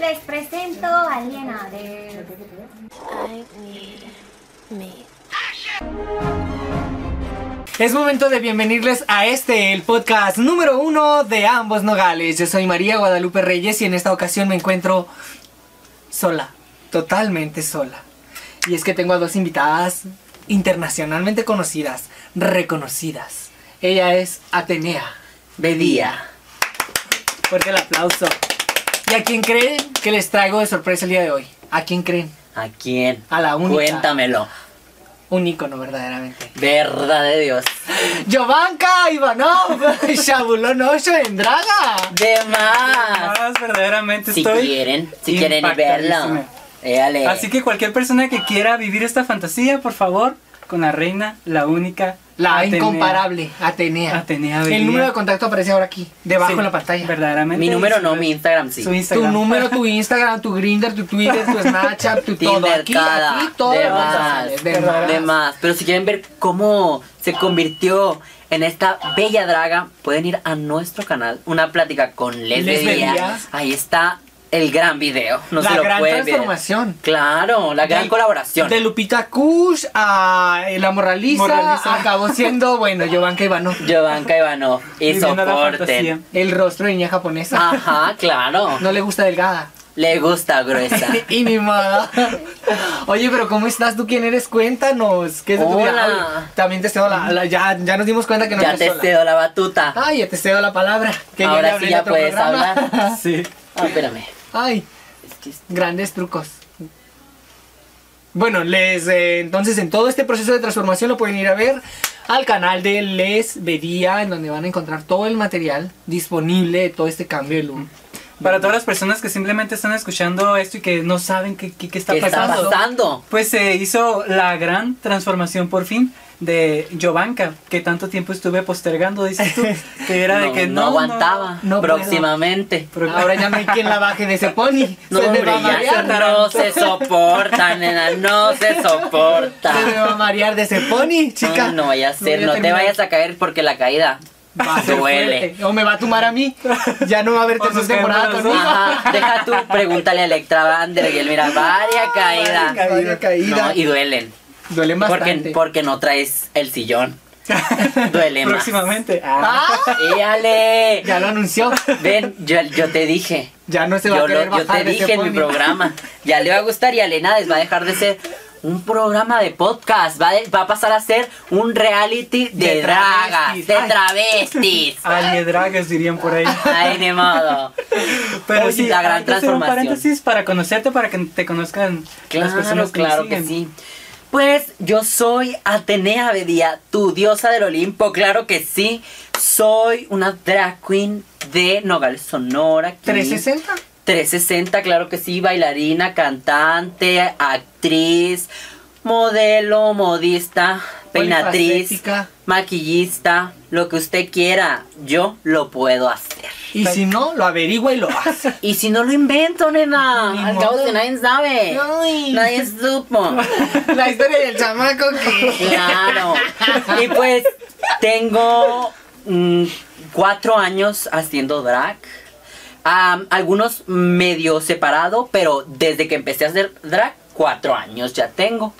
Les presento a Liena de... Es momento de bienvenirles a este, el podcast número uno de ambos nogales. Yo soy María Guadalupe Reyes y en esta ocasión me encuentro sola, totalmente sola. Y es que tengo a dos invitadas internacionalmente conocidas, reconocidas. Ella es Atenea Bedía. Fuerte el aplauso. ¿Y a quién creen que les traigo de sorpresa el día de hoy? ¿A quién creen? ¿A quién? A la única. Cuéntamelo. Un ícono, verdaderamente. Verdad de Dios. Jovanka Ivanov, Shabulon Osho en Draga. De más. Más, verdaderamente Si estoy. quieren, si quieren impactadísimo. Éale. Así que cualquier persona que quiera vivir esta fantasía, por favor, con la reina, la única. La Atenea. incomparable Atenea. Atenea El número de contacto aparece ahora aquí, debajo Sí, en la pantalla. Verdaderamente. Mi número no, mi Instagram sí. Su Tu Instagram. número, tu Instagram, tu Grinder, tu Twitter, tu Snapchat, tu todo. Tinder, Aquí, cada. aquí, todo. de más. de más. De más. Pero si quieren ver cómo se convirtió en esta bella draga, pueden ir a nuestro canal, una plática con Les Les Bedía. Bedía. Ahí está el gran video. No La se lo gran pueden ver. transformación. Claro, la gran De- colaboración. De Lupita Kush a eh, La Morraliza, Morraliza. acabó siendo, bueno, Jovanka Ivanov. Giovanka Ivanov. Y soporten. El rostro de niña japonesa. Ajá, claro. No le gusta delgada. Le gusta gruesa. y ni modo. Oye, pero ¿cómo estás? ¿Tú quién eres? Cuéntanos. ¿Qué es de tu vida? También te cedo la, la- ya, ya nos dimos cuenta que no ya te sola. cedo la batuta. Ay, ya te cedo la palabra. Que Ahora sí ya puedes programa. hablar. Sí. Ah, espérame. Ay, grandes trucos. Bueno, les eh, entonces en todo este proceso de transformación lo pueden ir a ver al canal de Les Bedía, en donde van a encontrar todo el material disponible de todo este cambio de look. Para todas las personas que simplemente están escuchando esto y que no saben qué, qué- qué está ¿Qué está pasando. pasando? Pues se hizo la gran transformación por fin de Jovanka, que tanto tiempo estuve postergando, dices tú, que era de que no no, aguantaba. no próximamente. Pero- Ahora ya no hay quien la baje de ese pony. No, se hombre, va a ya marear. no se soporta, nena, no se Se me soporta. va a marear de ese pony, chica. No, no vaya a ser, no te vayas a caer porque la caída Va a ser duele. fuerte. O me va a tumar a mí. Ya no va a haber tercera temporada conmigo. Ajá, deja tú, pregúntale a Electra Bander y él mira, varia caída. Vaya caída. No, y duelen. Duele Porque, bastante. porque no traes el sillón. Duele más. próximamente. Ah. ¡Éale! Ya lo anunció. Ven, yo, yo te dije. Ya no se va Yo, a querer lo- yo bajar te de ese dije en mi programa. Ya le va a gustar y a Lenades va a dejar de ser un programa de podcast. Va, de- va a pasar a ser un reality de, De dragas, travestis. de Ay. travestis. Aliedragas dirían por ahí. Ay, ni modo. Pero Oye, sí, la gran hay que hacer un transformación. paréntesis para conocerte, para que te conozcan las personas Claro, que claro que sí. Pues yo soy Atenea Bedía, tu diosa del Olimpo, claro que sí. Soy una drag queen de Nogales Sonora. aquí. 360. 360, claro que sí, bailarina, cantante, actriz, modelo, modista, peinatriz, maquillista, lo que usted quiera, yo lo puedo hacer. Y si no, lo averigua y lo hace. Y si no lo invento, nena, Ni al cabo que nadie sabe, Ay. nadie supo. La historia del chamaco que. Claro. Y pues tengo mm, cuatro años haciendo drag. Am, algunos medio separado, pero desde que empecé a hacer drag, cuatro años ya tengo.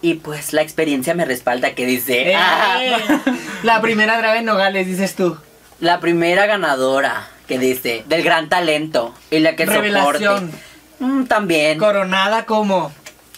Y pues la experiencia me respalda que dice, Eh, "Ah, La primera drag en Nogales, dices tú. la primera ganadora que dice, del gran talento. Y la que Revelación. soporte. Mm, también. Coronada como.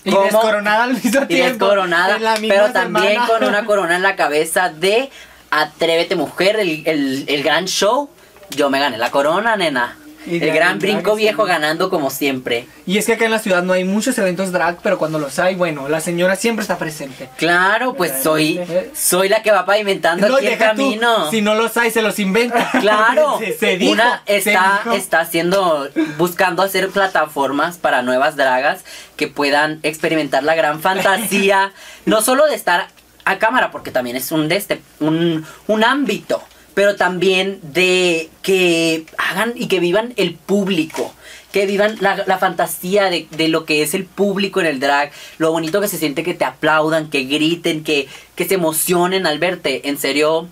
Y ¿Cómo? descoronada al mismo y tiempo. descoronada, pero también semana. con una corona en la cabeza de Atrévete Mujer, el, el- el gran show. Yo me gané la corona, nena. Y el gran brinco viejo ganando como siempre. Y es que acá en la ciudad no hay muchos eventos drag, pero cuando los hay, bueno, la señora siempre está presente. Claro, pues soy, Eh. soy la que va pavimentando No, aquí el tú, camino. Si no los hay, se los inventa. Claro, se, se dijo, una se está, dijo. está haciendo, buscando hacer plataformas para nuevas dragas que puedan experimentar la gran fantasía, no solo de estar a cámara, porque también es un de este, un, un ámbito, pero también de que hagan y que vivan el público. Que vivan la, la fantasía de, de lo que es el público en el drag, lo bonito que se siente que te aplaudan, que griten, que, que se emocionen al verte. En serio,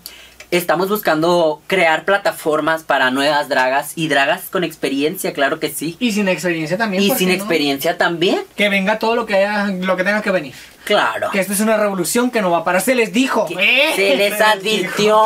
estamos buscando crear plataformas para nuevas dragas y dragas con experiencia, claro que sí. Y sin experiencia también. Y ¿por sin no? experiencia también, Que venga todo lo que haya, lo que tenga que venir. Claro. Que esto es una revolución que no va a parar. Se les dijo. ¿eh? Se les advirtió.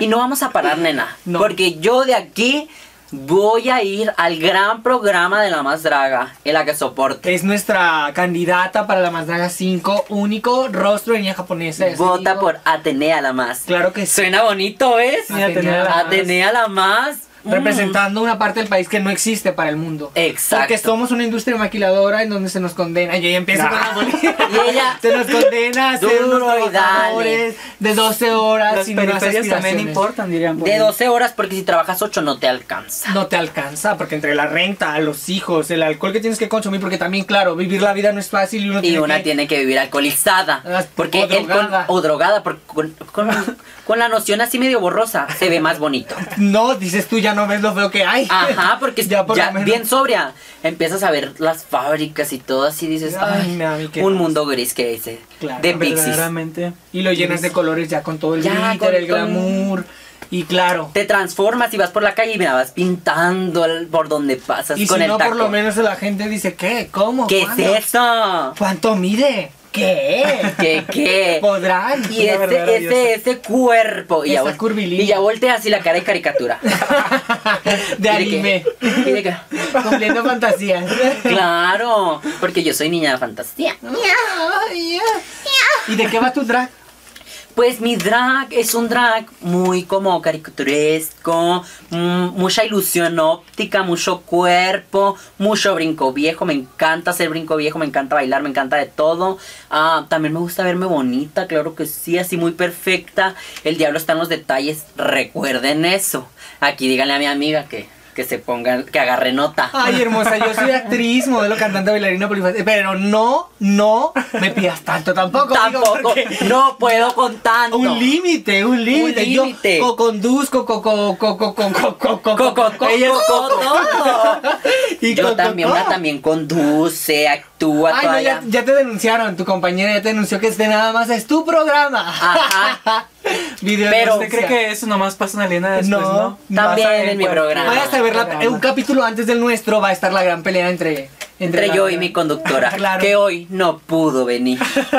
Y no vamos a parar, nena. No. Porque yo de aquí voy a ir al gran programa de la más draga, en la que soporte. Es nuestra candidata para la Más Draga 5, único rostro de niña japonesa. Vota por Atenea la más. Claro que sí. Suena bonito, ¿ves? Sí, Atenea la más. Atenea la más. Mm. Representando una parte del país que no existe para el mundo. Exacto. Porque somos una industria maquiladora en donde se nos condena. Y ella empieza con la política. Y ella- se nos condena a ser unos trabajadores de 12 horas Las sin periferias también importan, dirían. De ahí. 12 horas, porque si trabajas 8 no te alcanza. No te alcanza, porque entre la renta, los hijos, el alcohol que tienes que consumir, porque también, claro, vivir la vida no es fácil y uno Y tiene una que... tiene que vivir alcoholizada. Ah, Porque o el con- drogada. o drogada, porque con, con- con la noción así medio borrosa se ve más bonito. No, dices tú, ya no ves lo feo que hay. Ajá, porque Ya ya, por menos. bien sobria. Empiezas a ver las fábricas y todo así dices, Ay, un mundo gris que dice. Claro, de pixies. Y lo llenas de colores ya con todo el Ya, glitter, el glamour. Y claro. Te transformas y vas por la calle y mira, vas pintando el- por donde pasas Y con si el no, taco. por lo menos la gente dice, ¿qué? ¿Cómo? ¿Qué ¿Cuándo? es eso? ¿Cuánto mide? ¿Qué? ¿Qué qué? ¿Podrán? Y ese, ese, ese cuerpo. Y ya, y ya voltea así la cara de caricatura. de ¿Y anime. ¿Y de? Cumpliendo fantasías. Claro, porque yo soy niña de fantasía. ¿Y de qué va tu drag? Pues mi drag es un drag muy como caricaturesco, mm, mucha ilusión óptica, mucho cuerpo, mucho brinco viejo. Me encanta hacer brinco viejo, me encanta bailar, me encanta de todo. Ah, también me gusta verme bonita, claro que sí, así muy perfecta. El diablo está en los detalles, recuerden eso. Aquí díganle a mi amiga que, que se ponga, que agarre nota. Ay, hermosa, yo soy actriz, modelo, cantante, bailarina, pero no, no me pidas tanto tampoco. Tampoco, no puedo con tanto. Un límite, un límite. Yo límite. co-conduzco, co co co co co co co co Co- co- co- Ella es co- co- todo. Y Yo también, una también conduce, actúa Ay, no, todavía. ya, ya te denunciaron, tu compañera ya te denunció que este nada más es tu programa. Ajá. Video Pero- ¿Usted cree que eso nomás pasa en Aliena después, No. no? También en mi programa. Vayas a ver la- un capítulo antes del nuestro va a estar la gran pelea entre Entre la- yo y mi conductora, Claro. que hoy no pudo venir.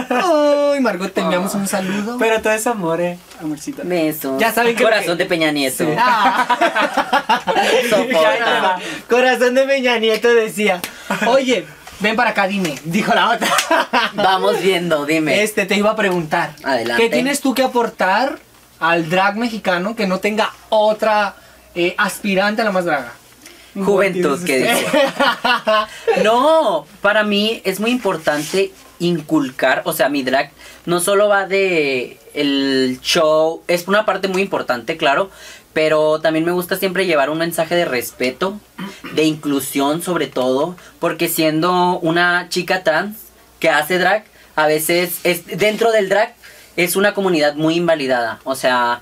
Ay, Margot, te enviamos un saludo. Pero todo es amor, eh, amorcita. Beso. Ya saben que- Corazón de Peña Nieto. Ah. Corazón de Peña Nieto decía, oye, ven para acá, dime, dijo la otra. Vamos viendo, dime. Este, te iba a preguntar. Adelante. ¿Qué tienes tú que aportar al drag mexicano que no tenga otra eh, aspirante a la más draga? Juventud, que dice. No, para mí es muy importante inculcar, o sea, mi drag no solo va de el show, es una parte muy importante, claro, pero también me gusta siempre llevar un mensaje de respeto, de inclusión sobre todo, porque siendo una chica trans que hace drag, a veces es dentro del drag es una comunidad muy invalidada, o sea,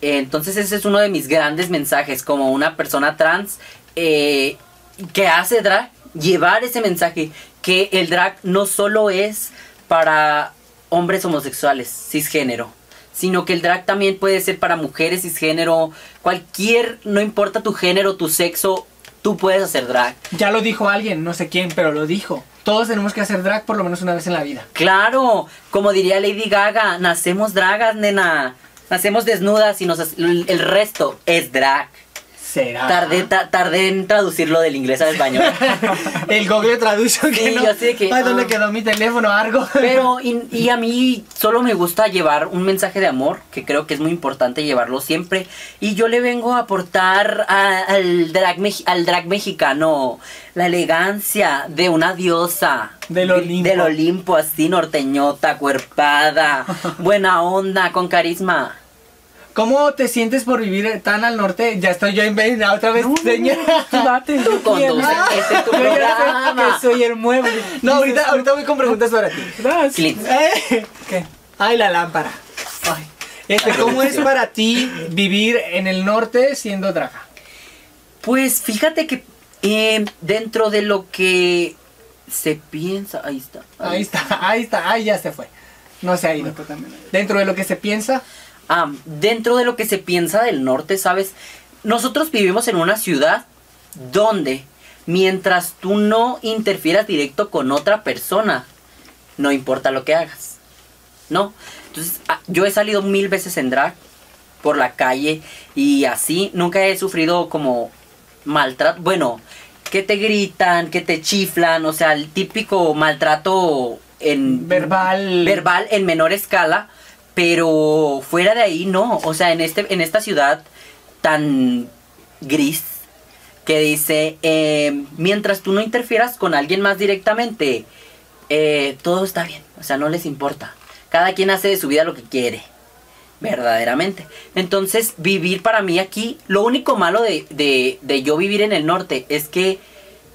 entonces ese es uno de mis grandes mensajes como una persona trans eh, que hace drag, llevar ese mensaje que el drag no solo es para hombres homosexuales, cisgénero, sino que el drag también puede ser para mujeres cisgénero, cualquier, no importa tu género, tu sexo, tú puedes hacer drag. Ya lo dijo alguien, no sé quién, pero lo dijo. Todos tenemos que hacer drag por lo menos una vez en la vida. Claro, como diría Lady Gaga, nacemos dragas, nena. Nacemos desnudas y nos, el resto es drag. Será. Tardé, ta- tardé en traducirlo del inglés al español. El Google Traduction que Sí, no. yo sé que- Ay, ¿dónde ah. quedó mi teléfono? Algo. Pero, y, y a mí solo me gusta llevar un mensaje de amor, que creo que es muy importante llevarlo siempre. Y yo le vengo a aportar a- al, drag, al drag mexicano la elegancia de una diosa. Del De- Olimpo. Del Olimpo, así norteñota, cuerpada, buena onda, con carisma. ¿Cómo te sientes por vivir tan al norte? Ya estoy yo en vez otra vez, señora. Date, yo conduce, quiero. este es tu Yo programa. soy el mueble. No, ahorita, ahorita voy con preguntas para ti. Eh, ¿Qué? Ay, la lámpara. Ay. Este, ¿Cómo es para ti vivir en el norte siendo draga? Pues fíjate que eh, dentro de lo que se piensa, ahí está. Ahí está, ahí está, ahí ya se fue. No se ha ido. También. Dentro de lo que se piensa, ah, dentro de lo que se piensa del norte, ¿sabes? Nosotros vivimos en una ciudad donde mientras tú no interfieras directo con otra persona, no importa lo que hagas. ¿No? Entonces, ah, yo he salido mil veces en drag por la calle y así, nunca he sufrido como maltrato. Bueno, que te gritan, que te chiflan, o sea, el típico maltrato en Verbal. verbal en menor escala, pero fuera de ahí no, o sea, en este en esta ciudad tan gris que dice, eh, mientras tú no interfieras con alguien más directamente, eh, todo está bien, o sea, no les importa. Cada quien hace de su vida lo que quiere, verdaderamente. Entonces, vivir para mí aquí, lo único malo de, de, de yo vivir en el norte es que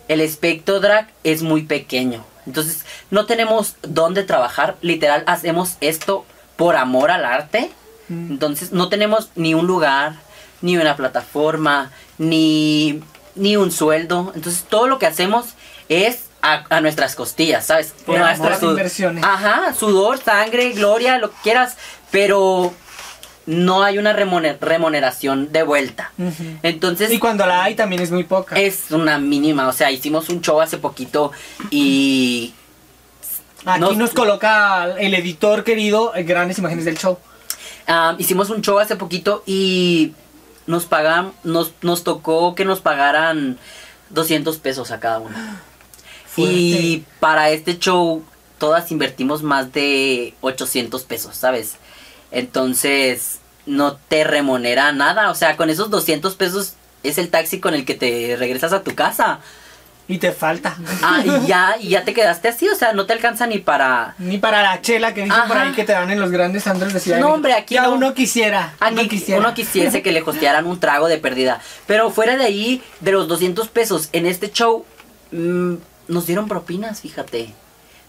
el espectro drag es muy pequeño. Entonces, no tenemos dónde trabajar, literal, hacemos esto por amor al arte. Mm. Entonces, no tenemos ni un lugar, ni una plataforma, ni, ni un sueldo. Entonces, todo lo que hacemos es a, a nuestras costillas, ¿sabes? Por sud- inversiones. Ajá, sudor, sangre, gloria, lo que quieras, pero no hay una remuner- remuneración de vuelta. Entonces, Y cuando la hay también es muy poca. es una mínima, o sea, hicimos un show hace poquito y Aquí nos- nos coloca el editor querido eh, grandes imágenes del show. Hicimos un show hace poquito y nos pagan, nos, nos tocó que nos pagaran 200 pesos a cada uno. Y para este show todas invertimos más de 800 pesos, ¿sabes? Entonces no te remunera nada, o sea, con esos 200 pesos es el taxi con el que te regresas a tu casa. Y te falta. Ah, y ya, y ya te quedaste así, o sea, no te alcanza ni para... Ni para la chela que dicen por ahí que te dan en los grandes andros de Ciudad No, hombre, aquí Ya no. uno quisiera. Aquí uno quisiera. uno quisiese que le costearan un trago de pérdida. Pero fuera de ahí, de los 200 pesos en este show, mm, nos dieron propinas, fíjate.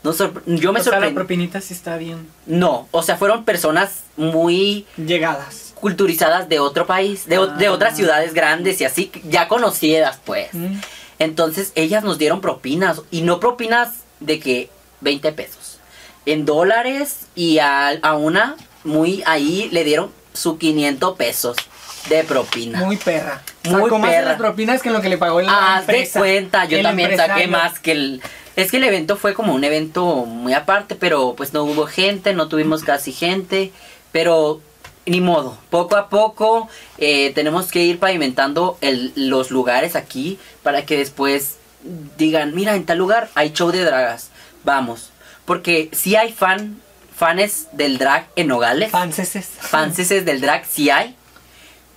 Nos sorpre- yo me o sea, la propinita sí está bien. No, o sea, fueron personas muy Llegadas. culturizadas de otro país, de, o- de Ah. otras ciudades grandes y así, ya conocidas, pues. Mm. Entonces ellas nos dieron propinas y no propinas de que 20 pesos. En dólares y a, a una muy ahí le dieron su 500 pesos de propina. Muy perra. Muy Sacó más de perra. las propinas que lo que le pagó la Haz de cuenta, yo El también saqué más que el... Es que el evento fue como un evento muy aparte, pero pues no hubo gente, no tuvimos casi gente, pero ni modo, poco a poco eh, tenemos que ir pavimentando el- los lugares aquí para que después digan, mira, en tal lugar hay show de dragas, vamos. Porque si hay fan, fans del drag en Nogales, Fanceses. fanses del drag sí hay,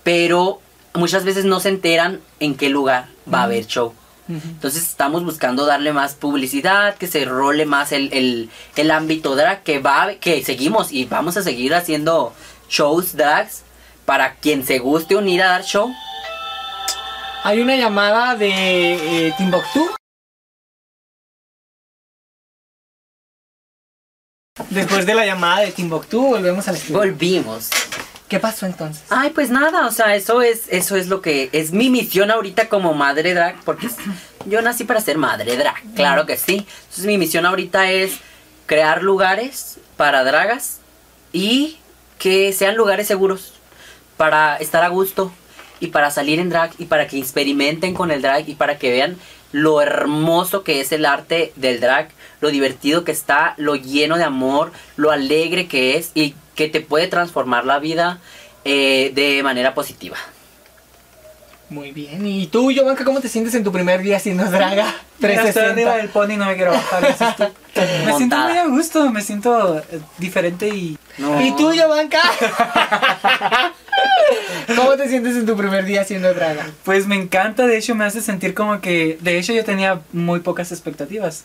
pero muchas veces no se enteran en qué lugar va a haber show. Entonces estamos buscando darle más publicidad, que se role más el, el, el ámbito drag, que va, que seguimos y vamos a seguir haciendo shows drags para quien se guste unir a dar show. Hay una llamada de eh, Timbuktu. Después de la llamada de Timbuktu, volvemos al estudio. Volvimos. ¿Qué pasó entonces? Ay, pues nada, o sea, eso es, eso es lo que es mi misión ahorita como madre drag, porque yo nací para ser madre drag, claro que sí. Entonces mi misión ahorita es crear lugares para dragas y que sean lugares seguros para estar a gusto y para salir en drag y para que experimenten con el drag y para que vean lo hermoso que es el arte del drag, lo divertido que está, lo lleno de amor, lo alegre que es y que te puede transformar la vida eh, de manera positiva. Muy bien. ¿Y tú, Giovanka, cómo te sientes en tu primer día siendo draga? Mira, estoy 360. arriba del pony no me quiero bajar. Me siento muy a gusto, me siento eh, diferente y No. ¿Y tú, Giovanka? ¿Cómo te sientes en tu primer día siendo draga? Pues me encanta, de hecho me hace sentir como que, de hecho yo tenía muy pocas expectativas,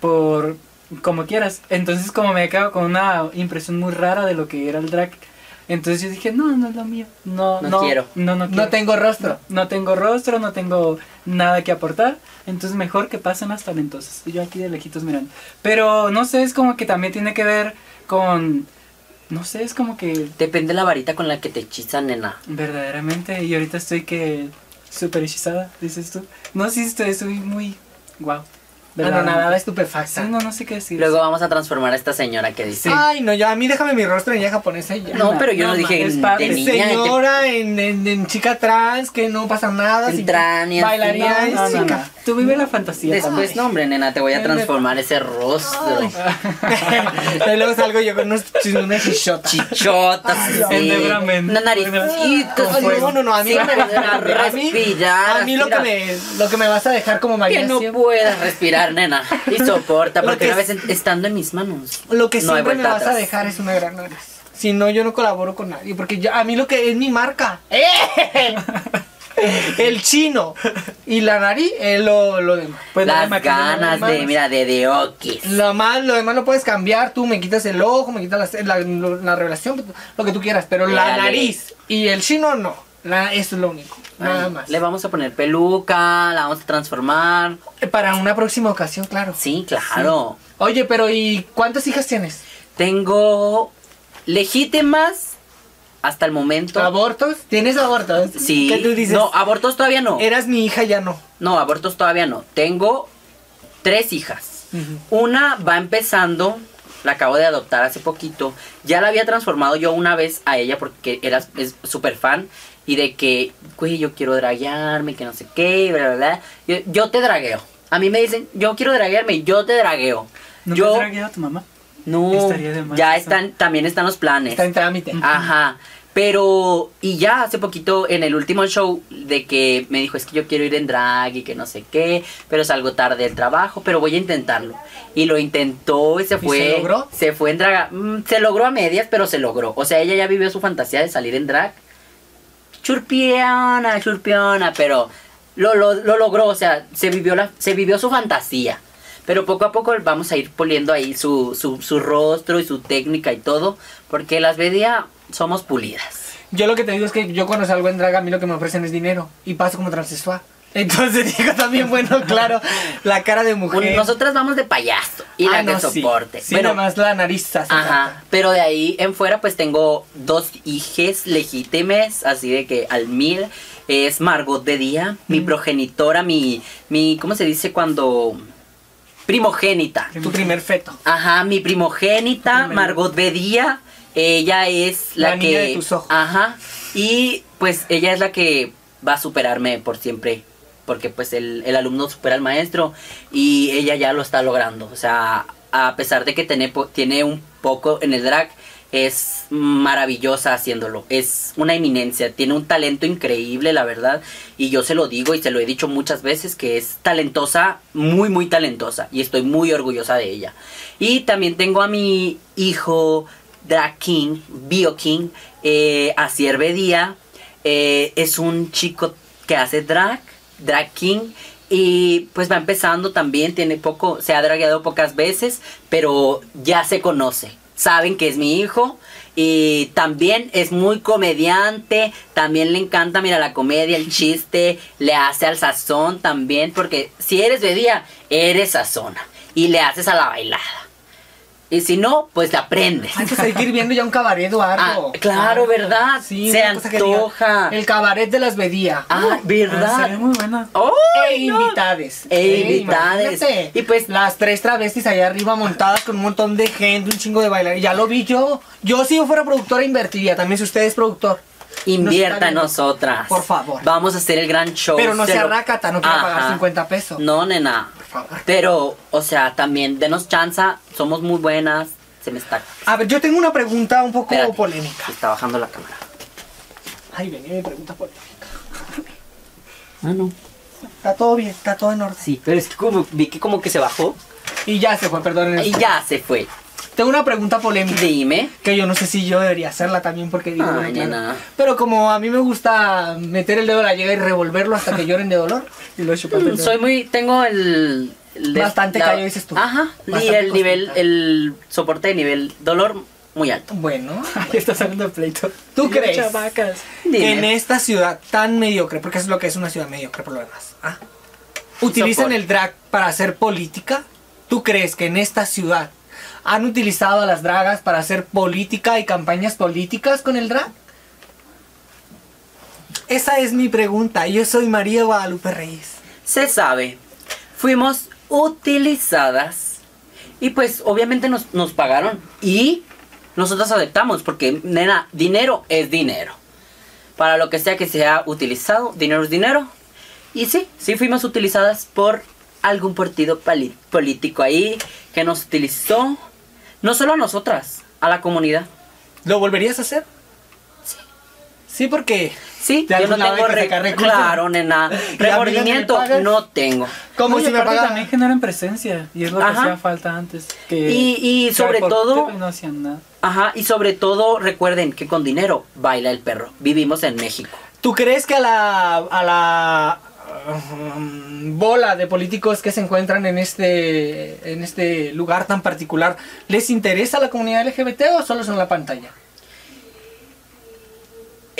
por como quieras, entonces como me quedado con una impresión muy rara de lo que era el drag, entonces yo dije, no, no es lo mío, no, No no, quiero. no, no, quiero. No tengo rostro. no tengo rostro, no tengo nada que aportar, entonces mejor que pasen las talentosas, y yo aquí de lejitos mirando, pero no sé, es como que también tiene que ver con, no sé, es como que Depende la varita con la que te hechizan, nena. Verdaderamente, y ahorita estoy que súper hechizada, dices tú. No, sí, estoy, estoy muy. Wow. Anonadada, estupefacta. Sí, no, no sé qué decir. Luego vamos a transformar a esta señora que dice. Sí. Ay, no, ya a mí déjame mi rostro en ya japonesa y ya. No, pero yo no, No, dije es en- padre. de niña. Señora en, en- en chica trans, que no pasa nada. En si tran y así. Bailaría No, no, no, chica. no. Tú vive la fantasía. Después, no, hombre, nena, te voy a transformar ese rostro. y luego salgo yo con unos, una chichota. Chichotas, sí. Una naricita. Fuego. no, no, no, a mí no a mí, respirar, a mí lo que me lo que me vas a dejar como Que María no siempre- puedas respirar, nena. Y soporta, porque que una vez estando en mis manos. Lo que no siempre me vas a dejar es una gran nariz. Si no, yo no colaboro con nadie. Porque yo- a mí lo que es mi marca. ¡Eh! El chino y la nariz es lo, lo demás. Pues Las ganas de, mira, de de okis. Lo más, lo demás lo puedes cambiar. Tú me quitas el ojo, me quitas la, la, lo- la revelación, lo que tú quieras. Pero la nariz y el chino no. La- eso es lo único. Nada más. Le vamos a poner peluca, la vamos a transformar. Para una próxima ocasión, claro. Sí, claro. Oye, pero ¿y cuántas hijas tienes? Tengo legítimas hasta el momento. ¿Abortos? ¿Tienes abortos? Sí. ¿Qué tú dices? No, abortos todavía no. Eras mi hija, ya no. No, abortos todavía no. Tengo tres hijas. Una va empezando, la acabo de adoptar hace poquito. Ya la había transformado yo una vez a ella porque era súper fan. Y de que, güey, yo quiero draguearme, que no sé qué, bla, bla, bla. Yo, yo te dragueo. A mí me dicen, yo quiero draguearme, y yo te dragueo. ¿No yo, dragueado a tu mamá? no, Estaría de más ya eso. están, también están los planes. Está en trámite. Ajá. Pero, y ya hace poquito en el último show de que me dijo, es que yo quiero ir en drag y que no sé qué, pero salgo tarde del trabajo, pero voy a intentarlo. Y lo intentó y se fue. se logró? Se fue en drag. mm, Se logró a medias, pero se logró. O sea, ella ya vivió su fantasía de salir en drag. Churpiona, churpiona, pero lo, lo, lo logró, o sea, se vivió, la, se vivió su fantasía. Pero poco a poco vamos a ir poliendo ahí su, su, su rostro y su técnica y todo, porque las Bedia somos pulidas. Yo lo que te digo es que yo cuando salgo en drag a mí lo que me ofrecen es dinero y paso como transexual. Entonces digo también, bueno, claro, la cara de mujer. Nosotras vamos de payaso y Ah, la no, sí. soporte. Sí, bueno, más la nariz hace Ajá, pero de ahí en fuera pues tengo dos hijes legítimes, así de que al mil es Margot de Día, mi Mm. progenitora, mi, mi, ¿cómo se dice cuando? Primogénita. Tu primer feto. Ajá, mi primogénita. Margot Bedía, ella es la, La que... de tus ojos. Ajá, y pues ella es la que va a superarme por siempre, porque pues el, el alumno supera al maestro y ella ya lo está logrando, o sea, a pesar de que tiene, tiene un poco en el drag, es maravillosa haciéndolo, es una eminencia, tiene un talento increíble, la verdad, y yo se lo digo y se lo he dicho muchas veces que es talentosa, muy muy talentosa, y estoy muy orgullosa de ella. Y también tengo a mi hijo Drag King, Bio King, eh, Asier Bedía, eh, es un chico que hace drag, Drag King, y pues va empezando también, tiene poco, se ha dragueado pocas veces, pero ya se conoce. Saben que es mi hijo y también es muy comediante, también le encanta, mira, la comedia, el chiste, le hace al sazón también, porque si eres día, eres sazona y le haces a la bailada. Y si no, pues la aprendes. Pues hay que ir viendo ya un cabaret, Eduardo. Ah, claro, ¿verdad? Sí, Se antoja. El cabaret de las Bedía. Ah, Ah, ¿verdad? sería muy buena. ¡Ay, E no! invitades. E invitades. Y pues- Las tres travestis allá arriba montadas con un montón de gente, un chingo de bailar. Ya lo vi yo. Yo si yo fuera productora invertiría. También si usted es productor. Invierta en nosotras. Por favor. Vamos a hacer el gran show. Pero no Se sea lo- rácata, no quiero pagar Ajá. 50 pesos. No, nena. Favor. Pero, o sea, también denos chanza. Somos muy buenas. Se me está. A ver, yo tengo una pregunta un poco Espérate, polémica. se está bajando la cámara. Ay, venía mi pregunta polémica. Ah, no. Está todo bien, está todo en orden. Sí, pero es que como vi que como que se bajó. Y ya se fue, perdón. Y ya se fue. Tengo una pregunta polémica. Dime. Que yo no sé si yo debería hacerla también porque digo, Ay, claro. nena. Pero como a mí me gusta meter el dedo en la llaga y revolverlo hasta que lloren de dolor. Y lo el dedo. Soy muy. Tengo el. el de- Bastante callo, dices tú. Ajá. Y el nivel. El soporte de nivel dolor muy alto. Bueno, Ahí está saliendo el pleito. ¿Tú Y crees? Chavacas. Dime. en esta ciudad tan mediocre, porque eso es lo que es una ciudad mediocre por lo demás. ¿ah? ¿Utilizan el drag para hacer política? ¿Tú crees que en esta ciudad han utilizado a las dragas para hacer política y campañas políticas con el drag? Esa es mi pregunta. Yo soy María Guadalupe Reyes. Se sabe. Fuimos utilizadas. Y pues obviamente nos, nos pagaron y nosotros aceptamos porque, nena, dinero es dinero. Para lo que sea que sea utilizado, dinero es dinero. Y sí, sí fuimos utilizadas por algún partido político ahí que nos utilizó, no solo a nosotras, a la comunidad. ¿Lo volverías a hacer? Sí. Sí, porque... Sí, De yo no tengo re-. Claro, nena. ¿Y a mí no me Remordimiento no tengo. Como si me pagaran... también generan presencia y es lo que hacía falta antes. Que Y- y sobre por todo- no hacían nada. Ajá, y sobre todo recuerden que con dinero baila el perro. Vivimos en México. ¿Tú crees que a la, a la bola de políticos que se encuentran en este, en este lugar tan particular les interesa la comunidad LGBT o solo son la pantalla?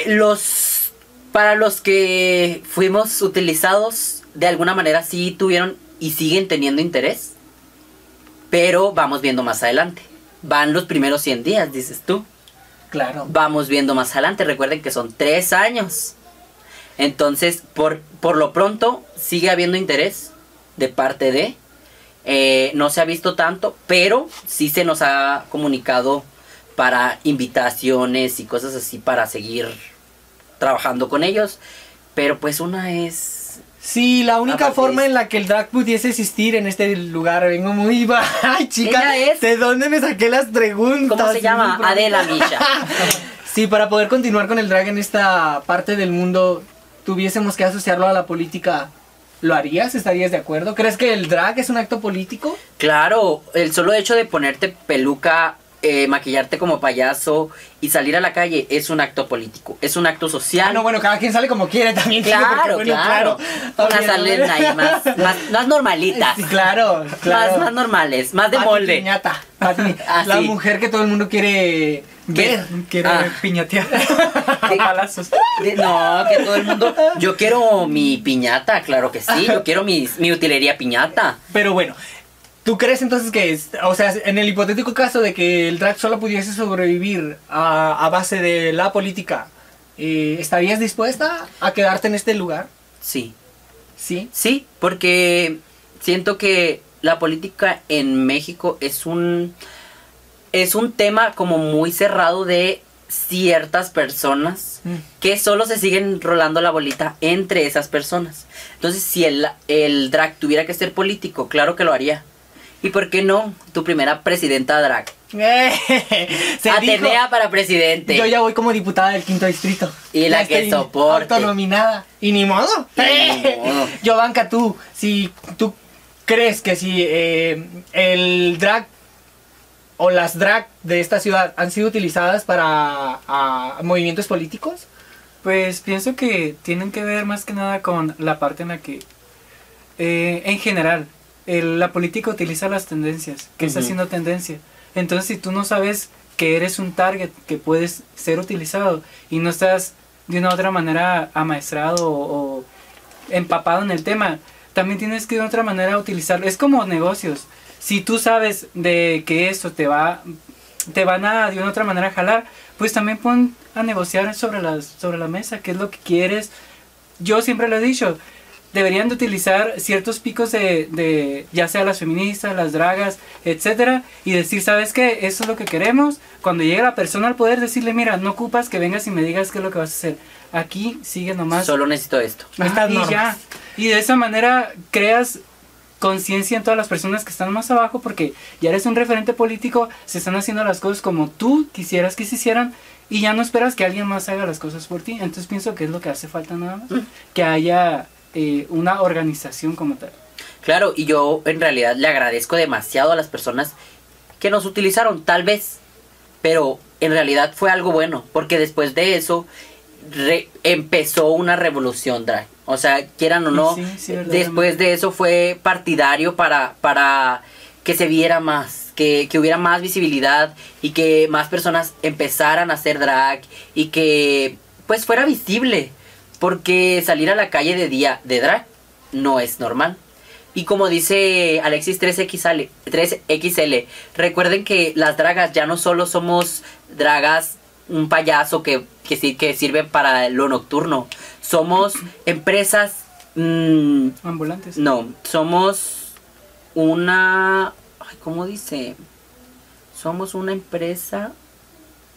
Los para los que fuimos utilizados de alguna manera sí tuvieron y siguen teniendo interés. Pero vamos viendo más adelante. Van los primeros 100 días, dices tú. Claro. Vamos viendo más adelante. Recuerden que son tres años. Entonces, por, por lo pronto, sigue habiendo interés de parte de. Eh, no se ha visto tanto, pero sí se nos ha comunicado para invitaciones y cosas así para seguir trabajando con ellos. Pero pues una es... Sí, la única forma en la que el drag pudiese existir en este lugar, vengo muy... Ay, chica, es- ¿de dónde me saqué las preguntas? ¿Cómo se llama? Adela. Misha. Sí, para poder continuar con el drag en esta parte del mundo, tuviésemos que asociarlo a la política. ¿Lo harías? ¿Estarías de acuerdo? ¿Crees que el drag es un acto político? Claro, el solo hecho de ponerte peluca, eh, maquillarte como payaso y salir a la calle es un acto político, es un acto social. Ah, no, bueno, cada quien sale como quiere también. porque, Claro, bueno, claro. Unas salen ahí más, más, más normalitas. Sí, claro, claro. Más, más normales, más de Pati molde. Piñata, Pati, Ah, la mujer que todo el mundo quiere ver. Quiere Ah. piñatear a palazos. De- no, que todo el mundo. Yo quiero mi piñata, claro que sí. Yo quiero mi, mi utilería piñata. Pero bueno, ¿tú crees entonces que, es- o sea, en el hipotético caso de que el drag solo pudiese sobrevivir a, a base de la política, eh, ¿estarías dispuesta a quedarte en este lugar? Sí. Sí. Sí, porque siento que la política en México es un es un tema como muy cerrado de ciertas personas Mm. que solo se siguen rolando la bolita entre esas personas. Entonces, si el, el drag tuviera que ser político, claro que lo haría. ¿Y por qué no? Tu primera presidenta drag. Se Atenea dijo, para presidente. yo ya voy como diputada del quinto distrito. Y la que estoy soporte. Autonominada. Y ni modo. Giovanka, tú, si tú crees que si eh, el drag o las drag de esta ciudad han sido utilizadas para ah, movimientos políticos, Pues pienso que tienen que ver más que nada con la parte en la que, eh, en general, el- la política utiliza las tendencias, que está Ujú. haciendo tendencia. Entonces, si tú no sabes que eres un target que puedes ser utilizado y no estás de una u otra manera amaestrado o, o empapado en el tema, también tienes que de otra manera utilizarlo. Es como negocios. Si tú sabes de que esto te va te van a de una otra manera jalar, pues también pon a negociar sobre las sobre la mesa qué es lo que quieres. Yo siempre lo he dicho, deberían de utilizar ciertos picos de, de ya sea las feministas, las dragas, etcétera, y decir, ¿sabes qué? Eso es lo que queremos. Cuando llegue la persona al poder, decirle, mira, no ocupas que vengas y me digas qué es lo que vas a hacer. Aquí sigue nomás. Solo necesito esto. Estas y normas. ya. Y de esa manera creas conciencia en todas las personas que están más abajo porque ya eres un referente político, se están haciendo las cosas como tú quisieras que se hicieran y ya no esperas que alguien más haga las cosas por ti. Entonces pienso que es lo que hace falta nada más, Mm. que haya eh, una organización como tal. Claro, y yo en realidad le agradezco demasiado a las personas que nos utilizaron, tal vez, pero en realidad fue algo bueno, porque después de eso empezó una revolución drag. O sea, quieran o no, Sí, sí, después de eso fue partidario para, para que se viera más, que, que hubiera más visibilidad y que más personas empezaran a hacer drag y que pues fuera visible, porque salir a la calle de día de drag no es normal. Y como dice Alexis 3XL, 3XL, recuerden que las dragas ya no solo somos dragas, un payaso que, que, que sirve para lo nocturno. Somos empresas... mm, Ambulantes. no, somos una... ay, ¿Cómo dice? Somos una empresa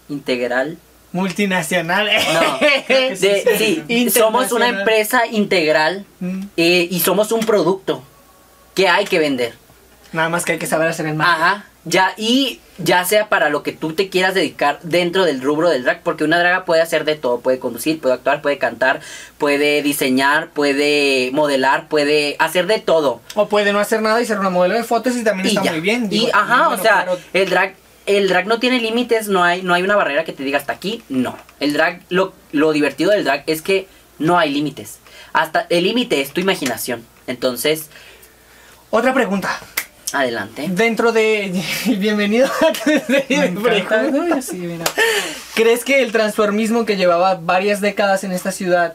integral. Multinacional. No, sí, de- sí. sí, somos una empresa integral Mm, eh, y somos un producto que hay que vender. Nada más que hay que saber hacer el marketing. Ajá, ya, y ya sea para lo que tú te quieras dedicar dentro del rubro del drag, porque una draga puede hacer de todo, puede conducir, puede actuar, puede cantar, puede diseñar, puede modelar, puede hacer de todo. O puede no hacer nada y ser una modelo de fotos y también Y está ya. muy bien. Y digo, ajá, bueno, o sea, el drag el drag no tiene límites, no hay no hay una barrera que te diga hasta aquí, no. El drag lo lo divertido del drag es que no hay límites. Hasta el límite es tu imaginación. Entonces, Otra pregunta. Adelante. Dentro de. Bienvenido a así, mira. ¿Crees que el transformismo que llevaba varias décadas en esta ciudad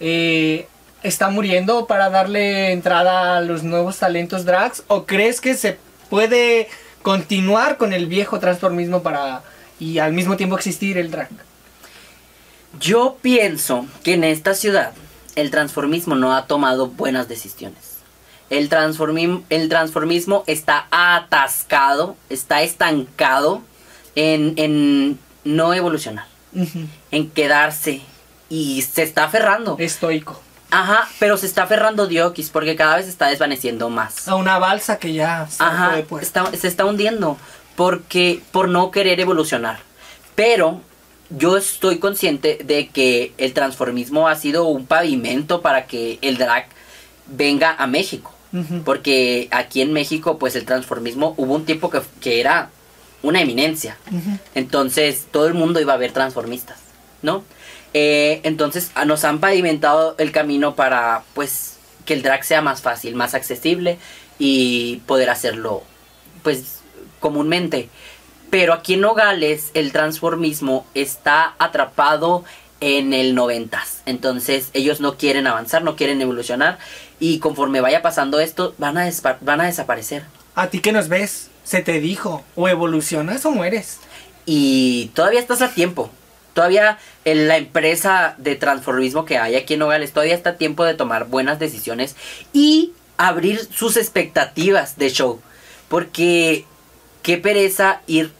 eh, está muriendo para darle entrada a los nuevos talentos drags? ¿O crees que se puede continuar con el viejo transformismo para y al mismo tiempo existir el drag? Yo pienso que en esta ciudad el transformismo no ha tomado buenas decisiones. El, transformi- el transformismo está atascado, está estancado en, en no evolucionar, en quedarse y se está aferrando. Estoico. Ajá, pero se está aferrando Diokis porque cada vez se está desvaneciendo más. A una balsa que ya se Ajá, puede está- se está hundiendo porque por no querer evolucionar. Pero yo estoy consciente de que el transformismo ha sido un pavimento para que el drag venga a México. Porque aquí en México, pues el transformismo hubo un tiempo que, que era una eminencia. Entonces todo el mundo iba a ver transformistas, ¿no? Eh, entonces ah, nos han pavimentado el camino para, pues, que el drag sea más fácil, más accesible y poder hacerlo, pues, comúnmente. Pero aquí en Nogales el transformismo está atrapado en el noventas. Entonces ellos no quieren avanzar, no quieren evolucionar y conforme vaya pasando esto van a, van a desaparecer. A ti que nos ves, se te dijo, o evolucionas o mueres. Y todavía estás a tiempo. Todavía en la empresa de transformismo que hay aquí en Nogales, todavía está a tiempo de tomar buenas decisiones y abrir sus expectativas de show. Porque qué pereza ir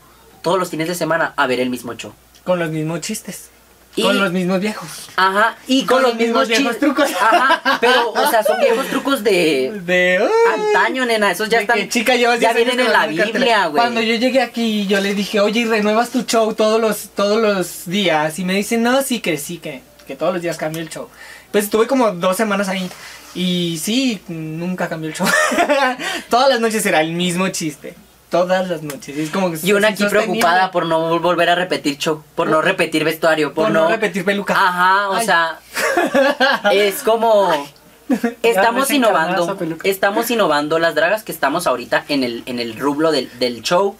todos los fines de semana a ver el mismo show. Con los mismos chistes. Y- Con los mismos viejos. Ajá, y con, los mismos, viejos chis- trucos. Ajá, pero, o sea, son viejos trucos de De. antaño, nena. Esos ya están. que, chica, llevas ya 10 años vienen en la Biblia, güey. Cuando yo llegué aquí, yo le dije, oye, ¿y renuevas tu show todos los, todos los días? Y me dicen, no, sí, que sí, que, que todos los días cambio el show. Pues estuve como dos semanas ahí. Y sí, nunca cambió el show. Todas las noches era el mismo chiste. Todas las noches. Es como que Y una aquí preocupada por no vol- volver a repetir show, por no repetir vestuario, por, Por no repetir peluca. Ajá, o Ay. sea, es como estamos innovando, estamos innovando las dragas que estamos ahorita en el en el rublo del, del show.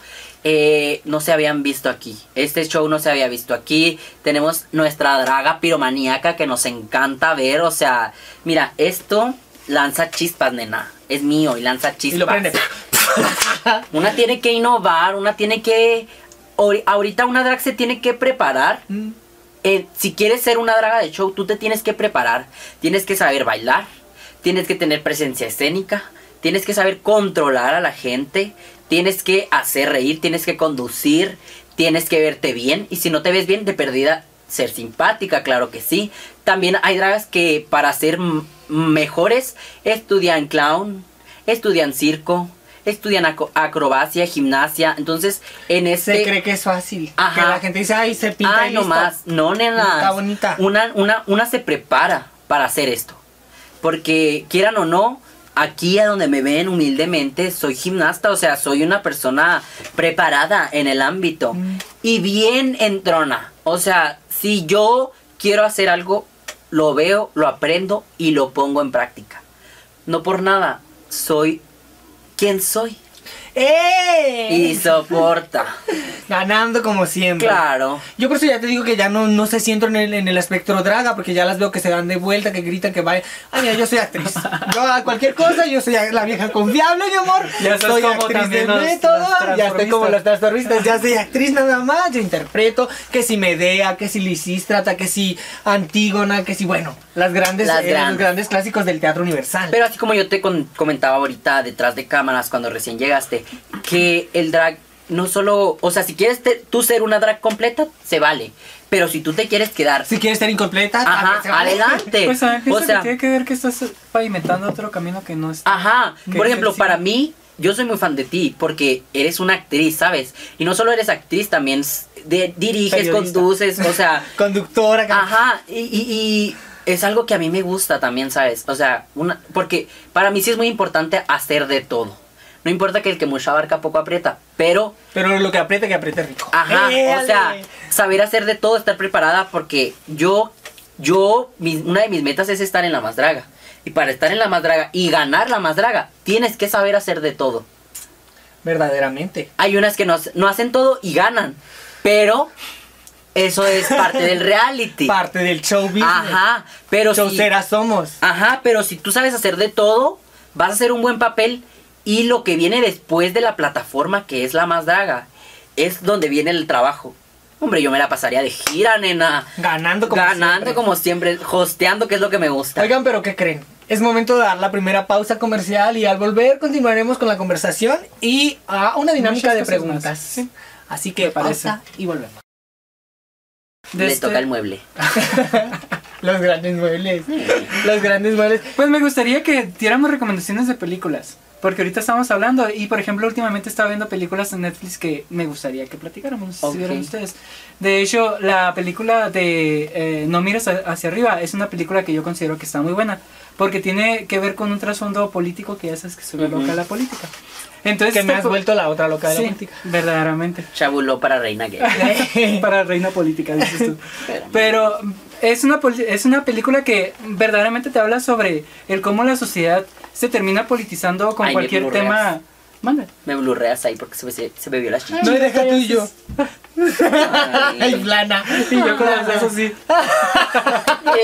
eh, no se habían visto aquí. Este show no se había visto aquí. Tenemos nuestra draga piromaníaca que nos encanta ver. O sea, mira, esto lanza chispas, nena. Es mío y lanza chispas. Y lo prende. Una tiene que innovar, una tiene que... ori- Ahorita una drag se tiene que preparar. Mm. Eh, si quieres ser una draga de show, tú te tienes que preparar. Tienes que saber bailar. Tienes que tener presencia escénica. Tienes que saber controlar a la gente. Tienes que hacer reír. Tienes que conducir. Tienes que verte bien. Y si no te ves bien, de perdida, ser simpática, claro que sí. También hay dragas que para ser mejores estudian clown, estudian circo, estudian acrobacia, gimnasia. Entonces, en este... Se cree que es fácil. Ajá. Que la gente dice, ay, se pinta Ay, y no listo". más. No, nena. Está bonita. Una, una, una se prepara para hacer esto. Porque quieran o no, aquí a donde me ven humildemente, soy gimnasta. O sea, soy una persona preparada en el ámbito. Mm. Y bien entrona. O sea, si yo quiero hacer algo, lo veo, lo aprendo y lo pongo en práctica. No por nada, soy quien soy. ¡Eh! Y soporta. Ganando como siempre. Claro. Yo por eso ya te digo que ya no, no sé si entro en el, en el espectro draga, porque ya las veo que se dan de vuelta, que gritan, que vayan. Ay, mira, yo soy actriz. Yo a cualquier cosa, yo soy la vieja confiable, mi amor. Ya sos soy como actriz de los- método, las ya estoy como los transformistas, ya soy actriz nada más, yo interpreto, que si Medea, que si Lisístrata, que si Antígona, que si, bueno, las grandes, Las eh, los grandes. clásicos del teatro universal. Pero así como yo te comentaba ahorita detrás de cámaras cuando recién llegaste, que el drag no solo, o sea, si quieres te- tú ser una drag completa, se vale. Pero si tú te quieres quedar, si quieres ser incompleta, ajá, se vale. adelante. Pues a o sea, tiene que ver que estás pavimentando otro camino que no está. Ajá, por ejemplo, el para mí, yo soy muy fan de ti porque eres una actriz, ¿sabes? Y no solo eres actriz, también de- diriges, Periodista. conduces, o sea, Conductora, ajá, y, y- y es algo que a mí me gusta también, ¿sabes? O sea, una, porque para mí sí es muy importante hacer de todo. No importa que el que mucho abarca poco aprieta, pero, pero lo que apriete, que apriete rico. ajá, o sea, saber hacer de todo, estar preparada, porque yo, yo, mi- una de mis metas es estar en la más draga. Y para estar en la más draga y ganar la más draga, tienes que saber hacer de todo. Verdaderamente. Hay unas que no, no hacen todo y ganan, pero eso es parte del reality. Parte del show business. Ajá, pero si, somos. ajá, pero si tú sabes hacer de todo, vas a hacer un buen papel y lo que viene después de la plataforma que es la más draga es donde viene el trabajo. Hombre, yo me la pasaría de gira, nena. Ganando como ganando siempre. como siempre, hosteando, que es lo que me gusta. Oigan, pero ¿qué creen? Es momento de dar la primera pausa comercial y al volver continuaremos con la conversación y a una dinámica Muchas de preguntas. sí. Así que parece. pausa y volvemos. De Le este- toca el mueble. Los grandes muebles. Los grandes muebles. Pues me gustaría que diéramos recomendaciones de películas. Porque ahorita estamos hablando y por ejemplo últimamente estaba viendo películas en Netflix que me gustaría que platicáramos, no sé Ok. si vieron ustedes. De hecho, la película de eh, No mires hacia arriba es una película que yo considero que está muy buena. Porque tiene que ver con un trasfondo político que ya sabes que se ve Ujú. loca la política. Entonces, Que me esta has vuelto la otra loca de la Sí, política. verdaderamente. Chabuló para reina gay. Para reina política, dices tú. Pero- Pero es una, es una película que verdaderamente te habla sobre el cómo la sociedad se termina politizando con Ay, me cualquier blurreas. tema. Manda. Me blurreas ahí porque se, se, se bebió la chicha. No, deja tú y yo. Ay, plana. Y yo con los besos sí,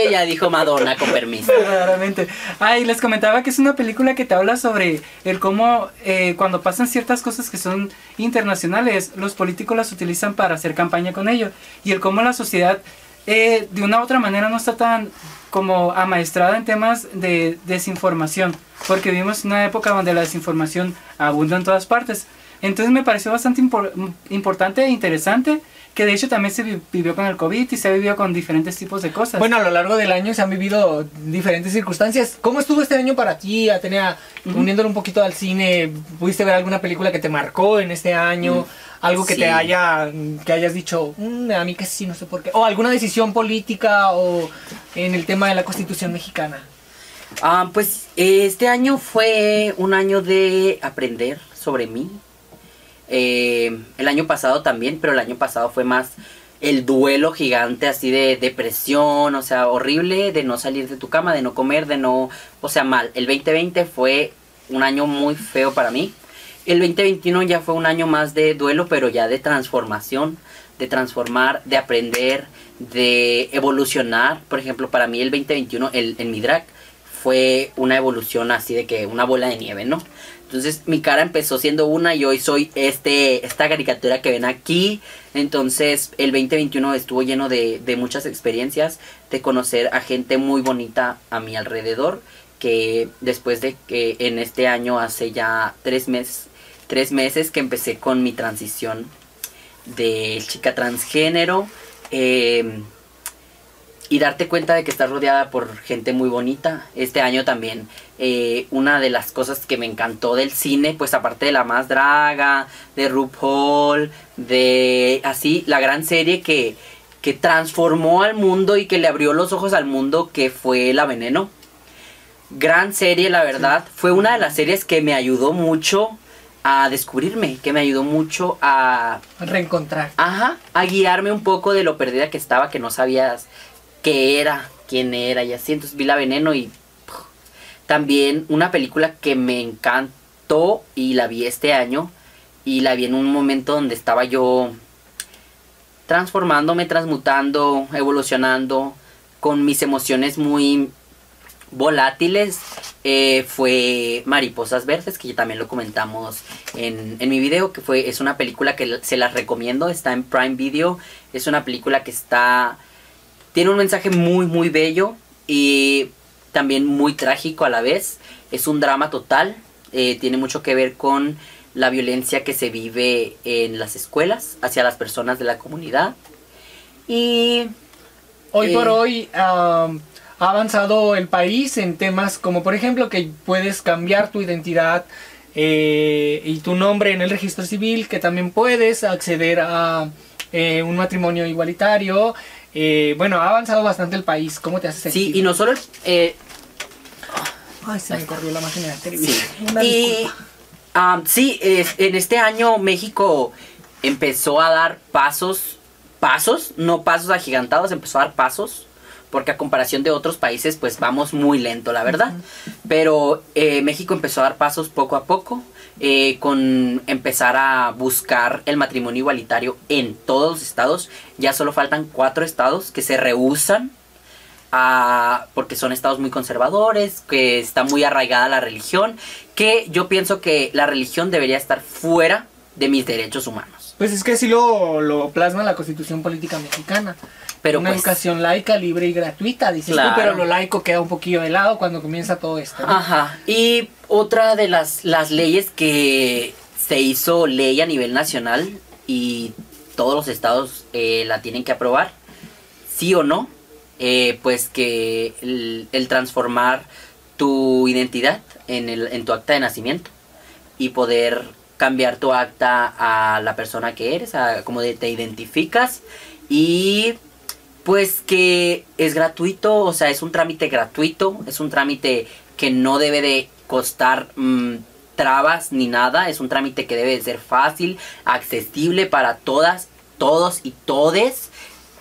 Ella dijo Madonna, con permiso. verdaderamente. Ay, les comentaba que es una película que te habla sobre el cómo eh, cuando pasan ciertas cosas que son internacionales, los políticos las utilizan para hacer campaña con ello. Y el cómo la sociedad eh, de una u otra manera no está tan como amaestrada en temas de desinformación. Porque vivimos una época donde la desinformación abunda en todas partes. Entonces me pareció bastante impor- importante e interesante que de hecho también se vi- vivió con el COVID y se ha vivido con diferentes tipos de cosas. Bueno, a lo largo del año se han vivido diferentes circunstancias. ¿Cómo estuvo este año para ti, Atenea? Uniéndolo un poquito al cine, ¿pudiste ver alguna película que te marcó en este año? Algo que Sí. te haya, que hayas dicho, "Mm, a mí que sí, no sé por qué. O alguna decisión política o en el tema de la constitución mexicana. Ah, pues este año fue un año de aprender sobre mí. Eh, el año pasado también, pero el año pasado fue más el duelo gigante así de depresión, o sea, horrible de no salir de tu cama, de no comer, de no, o sea, mal. El 2020 fue un año muy feo para mí. El 2021 ya fue un año más de duelo, pero ya de transformación, de transformar, de aprender, de evolucionar. Por ejemplo, para mí el 2021, el, en mi drag, fue una evolución así de que una bola de nieve, ¿no? Entonces mi cara empezó siendo una y hoy soy este, esta caricatura que ven aquí. Entonces el 2021 estuvo lleno de, de muchas experiencias, de conocer a gente muy bonita a mi alrededor, que después de que en este año hace ya tres meses, tres meses que empecé con mi transición de chica transgénero. eh, y darte cuenta de que estás rodeada por gente muy bonita. Este año también, eh, una de las cosas que me encantó del cine, pues aparte de la más draga, de RuPaul, de así, la gran serie que, que transformó al mundo y que le abrió los ojos al mundo, que fue La Veneno. Gran serie, la verdad. Fue una de las series que me ayudó mucho a descubrirme, que me ayudó mucho a Reencontrar. Ajá, a guiarme un poco de lo perdida que estaba, que no sabías qué era, quién era y así. Entonces vi La Veneno y también una película que me encantó y la vi este año y la vi en un momento donde estaba yo transformándome, transmutando, evolucionando, con mis emociones muy volátiles. eh, fue Mariposas Verdes, que también lo comentamos en, en mi video, que fue, es una película que se las recomiendo, está en Prime Video, es una película que está, tiene un mensaje muy, muy bello y también muy trágico a la vez, es un drama total, eh, tiene mucho que ver con la violencia que se vive en las escuelas hacia las personas de la comunidad. Y Hoy por Eh. hoy ha avanzado el país en temas como por ejemplo que puedes cambiar tu identidad eh, y tu nombre en el registro civil, que también puedes acceder a eh, un matrimonio igualitario. Eh, bueno, ha avanzado bastante el país. ¿Cómo te hace sentir? sí, y no solo... eh, Ay, se me corrió la máquina de Sí. televisión. Una Y disculpa. ah, sí, es- en este año México empezó a dar pasos, pasos, no pasos agigantados, empezó a dar pasos, porque a comparación de otros países, pues vamos muy lento, la verdad. Pero eh, México empezó a dar pasos poco a poco, eh, con empezar a buscar el matrimonio igualitario en todos los estados. Ya solo faltan cuatro estados que se rehusan a- porque son estados muy conservadores, que está muy arraigada la religión, que yo pienso que la religión debería estar fuera de mis derechos humanos. Pues es que así lo, lo plasma la constitución política mexicana. Pero Una pues, educación laica, libre y gratuita, dices Claro. tú, pero lo laico queda un poquillo de lado cuando comienza todo esto. ¿no? Ajá. Y otra de las, las leyes que se hizo ley a nivel nacional y todos los estados eh, la tienen que aprobar, sí o no, eh, pues que el, el transformar tu identidad en, el, en tu acta de nacimiento y poder cambiar tu acta a la persona que eres, a cómo de- te identificas. Y pues que es gratuito, o sea, es un trámite gratuito, es un trámite que no debe de costar mm, trabas ni nada, es un trámite que debe de ser fácil, accesible para todas, todos y todes,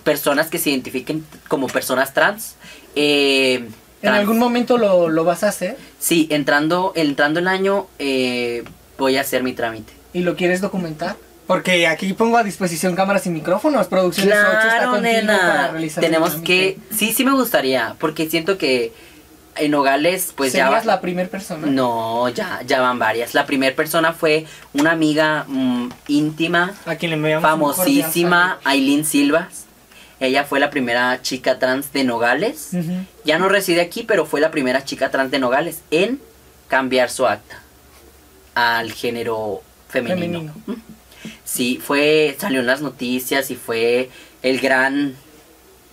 personas que se identifiquen como personas trans. eh, ¿En algún momento lo, lo vas a hacer Sí, entrando, entrando el año eh, voy a hacer mi trámite. y lo quieres documentar? Porque aquí pongo a disposición cámaras y micrófonos. Producciones 8 está para realizar Tenemos que, sí, sí me gustaría, porque siento que en Nogales, pues ya ¿Serías la primera persona? No, ya, ya van varias. La primera persona fue una amiga mm, íntima, A quien le enviamos famosísima, Aileen Silvas. Ella fue la primera chica trans de Nogales. Ya no reside aquí, pero fue la primera chica trans de Nogales en cambiar su acta al género femenino. Femenino. Sí, fue, salió en las noticias y fue el gran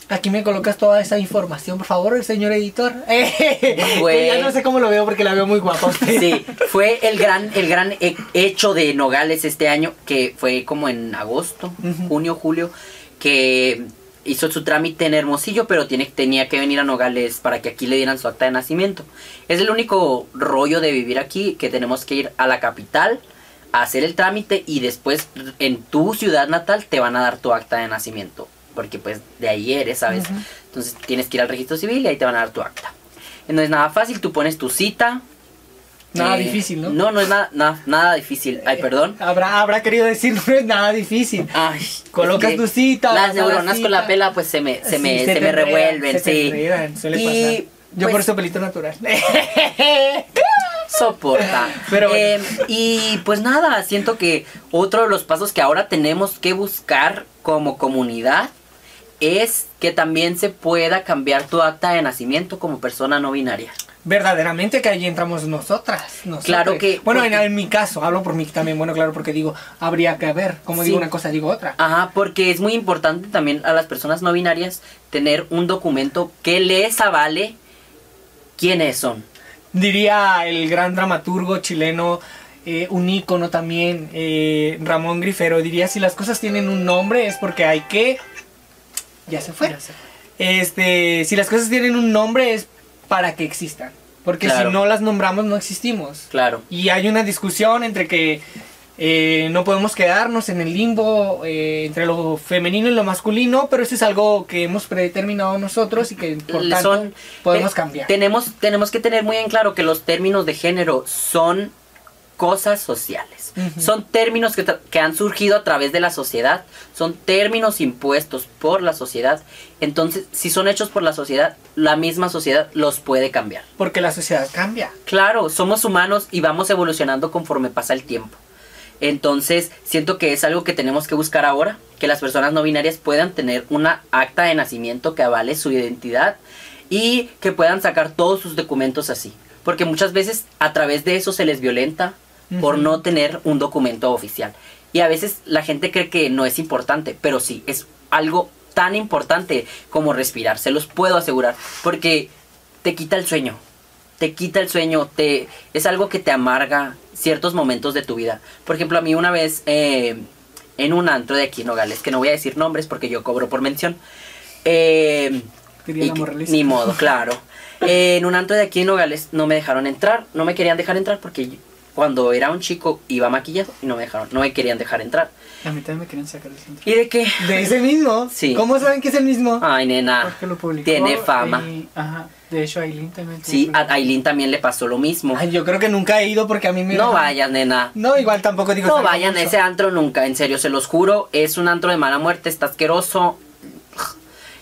Aquí me colocas toda esa información, por favor, señor editor. Fue- Que ya no sé cómo lo veo porque la veo muy guapa. Sí, fue el gran, el gran he- hecho de Nogales este año, que fue como en agosto, junio, julio, que hizo su trámite en Hermosillo, pero tiene, tenía que venir a Nogales para que aquí le dieran su acta de nacimiento. Es el único rollo de vivir aquí, que tenemos que ir a la capital a hacer el trámite y después en tu ciudad natal te van a dar tu acta de nacimiento, porque pues de ahí eres, ¿sabes? Entonces tienes que ir al registro civil y ahí te van a dar tu acta. No es nada fácil, tú pones tu cita. Nada eh, difícil, ¿no? No, no es nada, nada, nada difícil. Ay, perdón. Habrá, habrá querido decir, no es nada difícil. Ay, Colocas es que tu cita, vas Las neuronas con la pela, pues se me, se Sí, me, se te me enredan, revuelven, se te sí. enredan, suele Y, pasar. Yo pues, por eso pelito natural. soporta. Pero bueno. Eh, y pues nada, siento que otro de los pasos que ahora tenemos que buscar como comunidad es que también se pueda cambiar tu acta de nacimiento como persona no binaria. Verdaderamente que ahí entramos nosotras. Claro que- Bueno, en, porque- en mi caso, hablo por mí también. Bueno, claro, porque digo, habría que ver. Como Sí. digo una cosa, digo otra. Ajá, porque es muy importante también a las personas no binarias tener un documento que les avale quiénes son. Diría el gran dramaturgo chileno, eh, un ícono también, eh, Ramón Grifero, diría, si las cosas tienen un nombre es porque hay que... Ya se fue. Ya. Este, si las cosas tienen un nombre es para que existan. Porque Claro. si no las nombramos no existimos. Claro. Y hay una discusión entre que eh, no podemos quedarnos en el limbo eh, entre lo femenino y lo masculino, pero eso es algo que hemos predeterminado nosotros y que por tanto podemos cambiar. Tenemos, tenemos que tener muy en claro que los términos de género son cosas sociales. Son términos que, que han surgido a través de la sociedad, son términos impuestos por la sociedad. Entonces, si son hechos por la sociedad, la misma sociedad los puede cambiar. Porque la sociedad cambia. Claro, somos humanos y vamos evolucionando conforme pasa el tiempo. Entonces, siento que es algo que tenemos que buscar ahora, que las personas no binarias puedan tener una acta de nacimiento que avale su identidad y que puedan sacar todos sus documentos así. Porque muchas veces a través de eso se les violenta por no tener un documento oficial. Y a veces la gente cree que no es importante, pero sí, es algo tan importante como respirar, se los puedo asegurar, porque te quita el sueño, te quita el sueño, te es algo que te amarga ciertos momentos de tu vida. Por ejemplo, a mí una vez eh, en un antro de aquí en Nogales, que no voy a decir nombres porque yo cobro por mención, eh, y ni modo, claro. Eh, en un antro de aquí en Nogales no me dejaron entrar, no me querían dejar entrar porque cuando era un chico iba maquillado y no me dejaron, no me querían dejar entrar. A mí también me quieren sacar del centro. ¿Y de qué? De ese mismo. Sí. ¿Cómo saben que es el mismo? Ay, nena. Porque lo publicó. Tiene fama. y- ajá. De hecho, Aileen también. Sí, a. Aileen también le pasó lo mismo. Ay, yo creo que nunca he ido porque a mí me. No vayas, nena. No, igual tampoco digo. No vayan a ese antro nunca, en serio, se los juro. Es un antro de mala muerte, está asqueroso.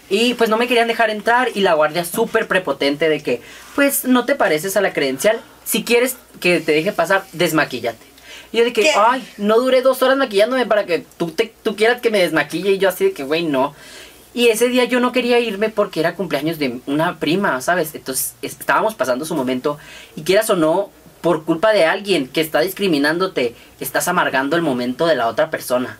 Y pues no me querían dejar entrar y la guardia súper prepotente de que, pues no te pareces a la credencial. Si quieres que te deje pasar, desmaquíllate. Y yo de que, ¿Qué? ay, no duré dos horas maquillándome para que tú, te, tú quieras que me desmaquille. Y yo así de que, güey, no. Y ese día yo no quería irme porque era cumpleaños de una prima, ¿sabes? Entonces es- estábamos pasando su momento. Y quieras o no, por culpa de alguien que está discriminándote, estás amargando el momento de la otra persona.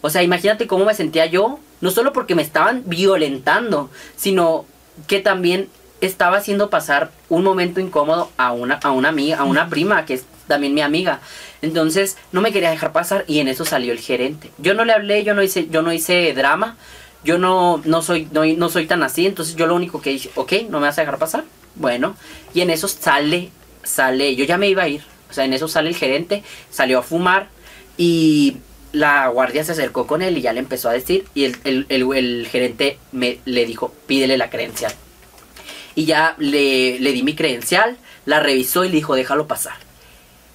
O sea, imagínate cómo me sentía yo, no solo porque me estaban violentando, sino que también estaba haciendo pasar un momento incómodo a una, a una amiga, a una prima, que es también mi amiga. Entonces, no me quería dejar pasar y en eso salió el gerente. Yo no le hablé, yo no hice, yo no hice drama, yo no, no soy, no, no soy tan así, entonces yo lo único que dije, ok, no me vas a dejar pasar. Bueno, y en eso sale, sale, yo ya me iba a ir. O sea, en eso sale el gerente, salió a fumar y la guardia se acercó con él y ya le empezó a decir y el, el- el- el gerente me, le dijo, pídele la credencial. Y ya le, le di mi credencial, la revisó y le dijo, déjalo pasar.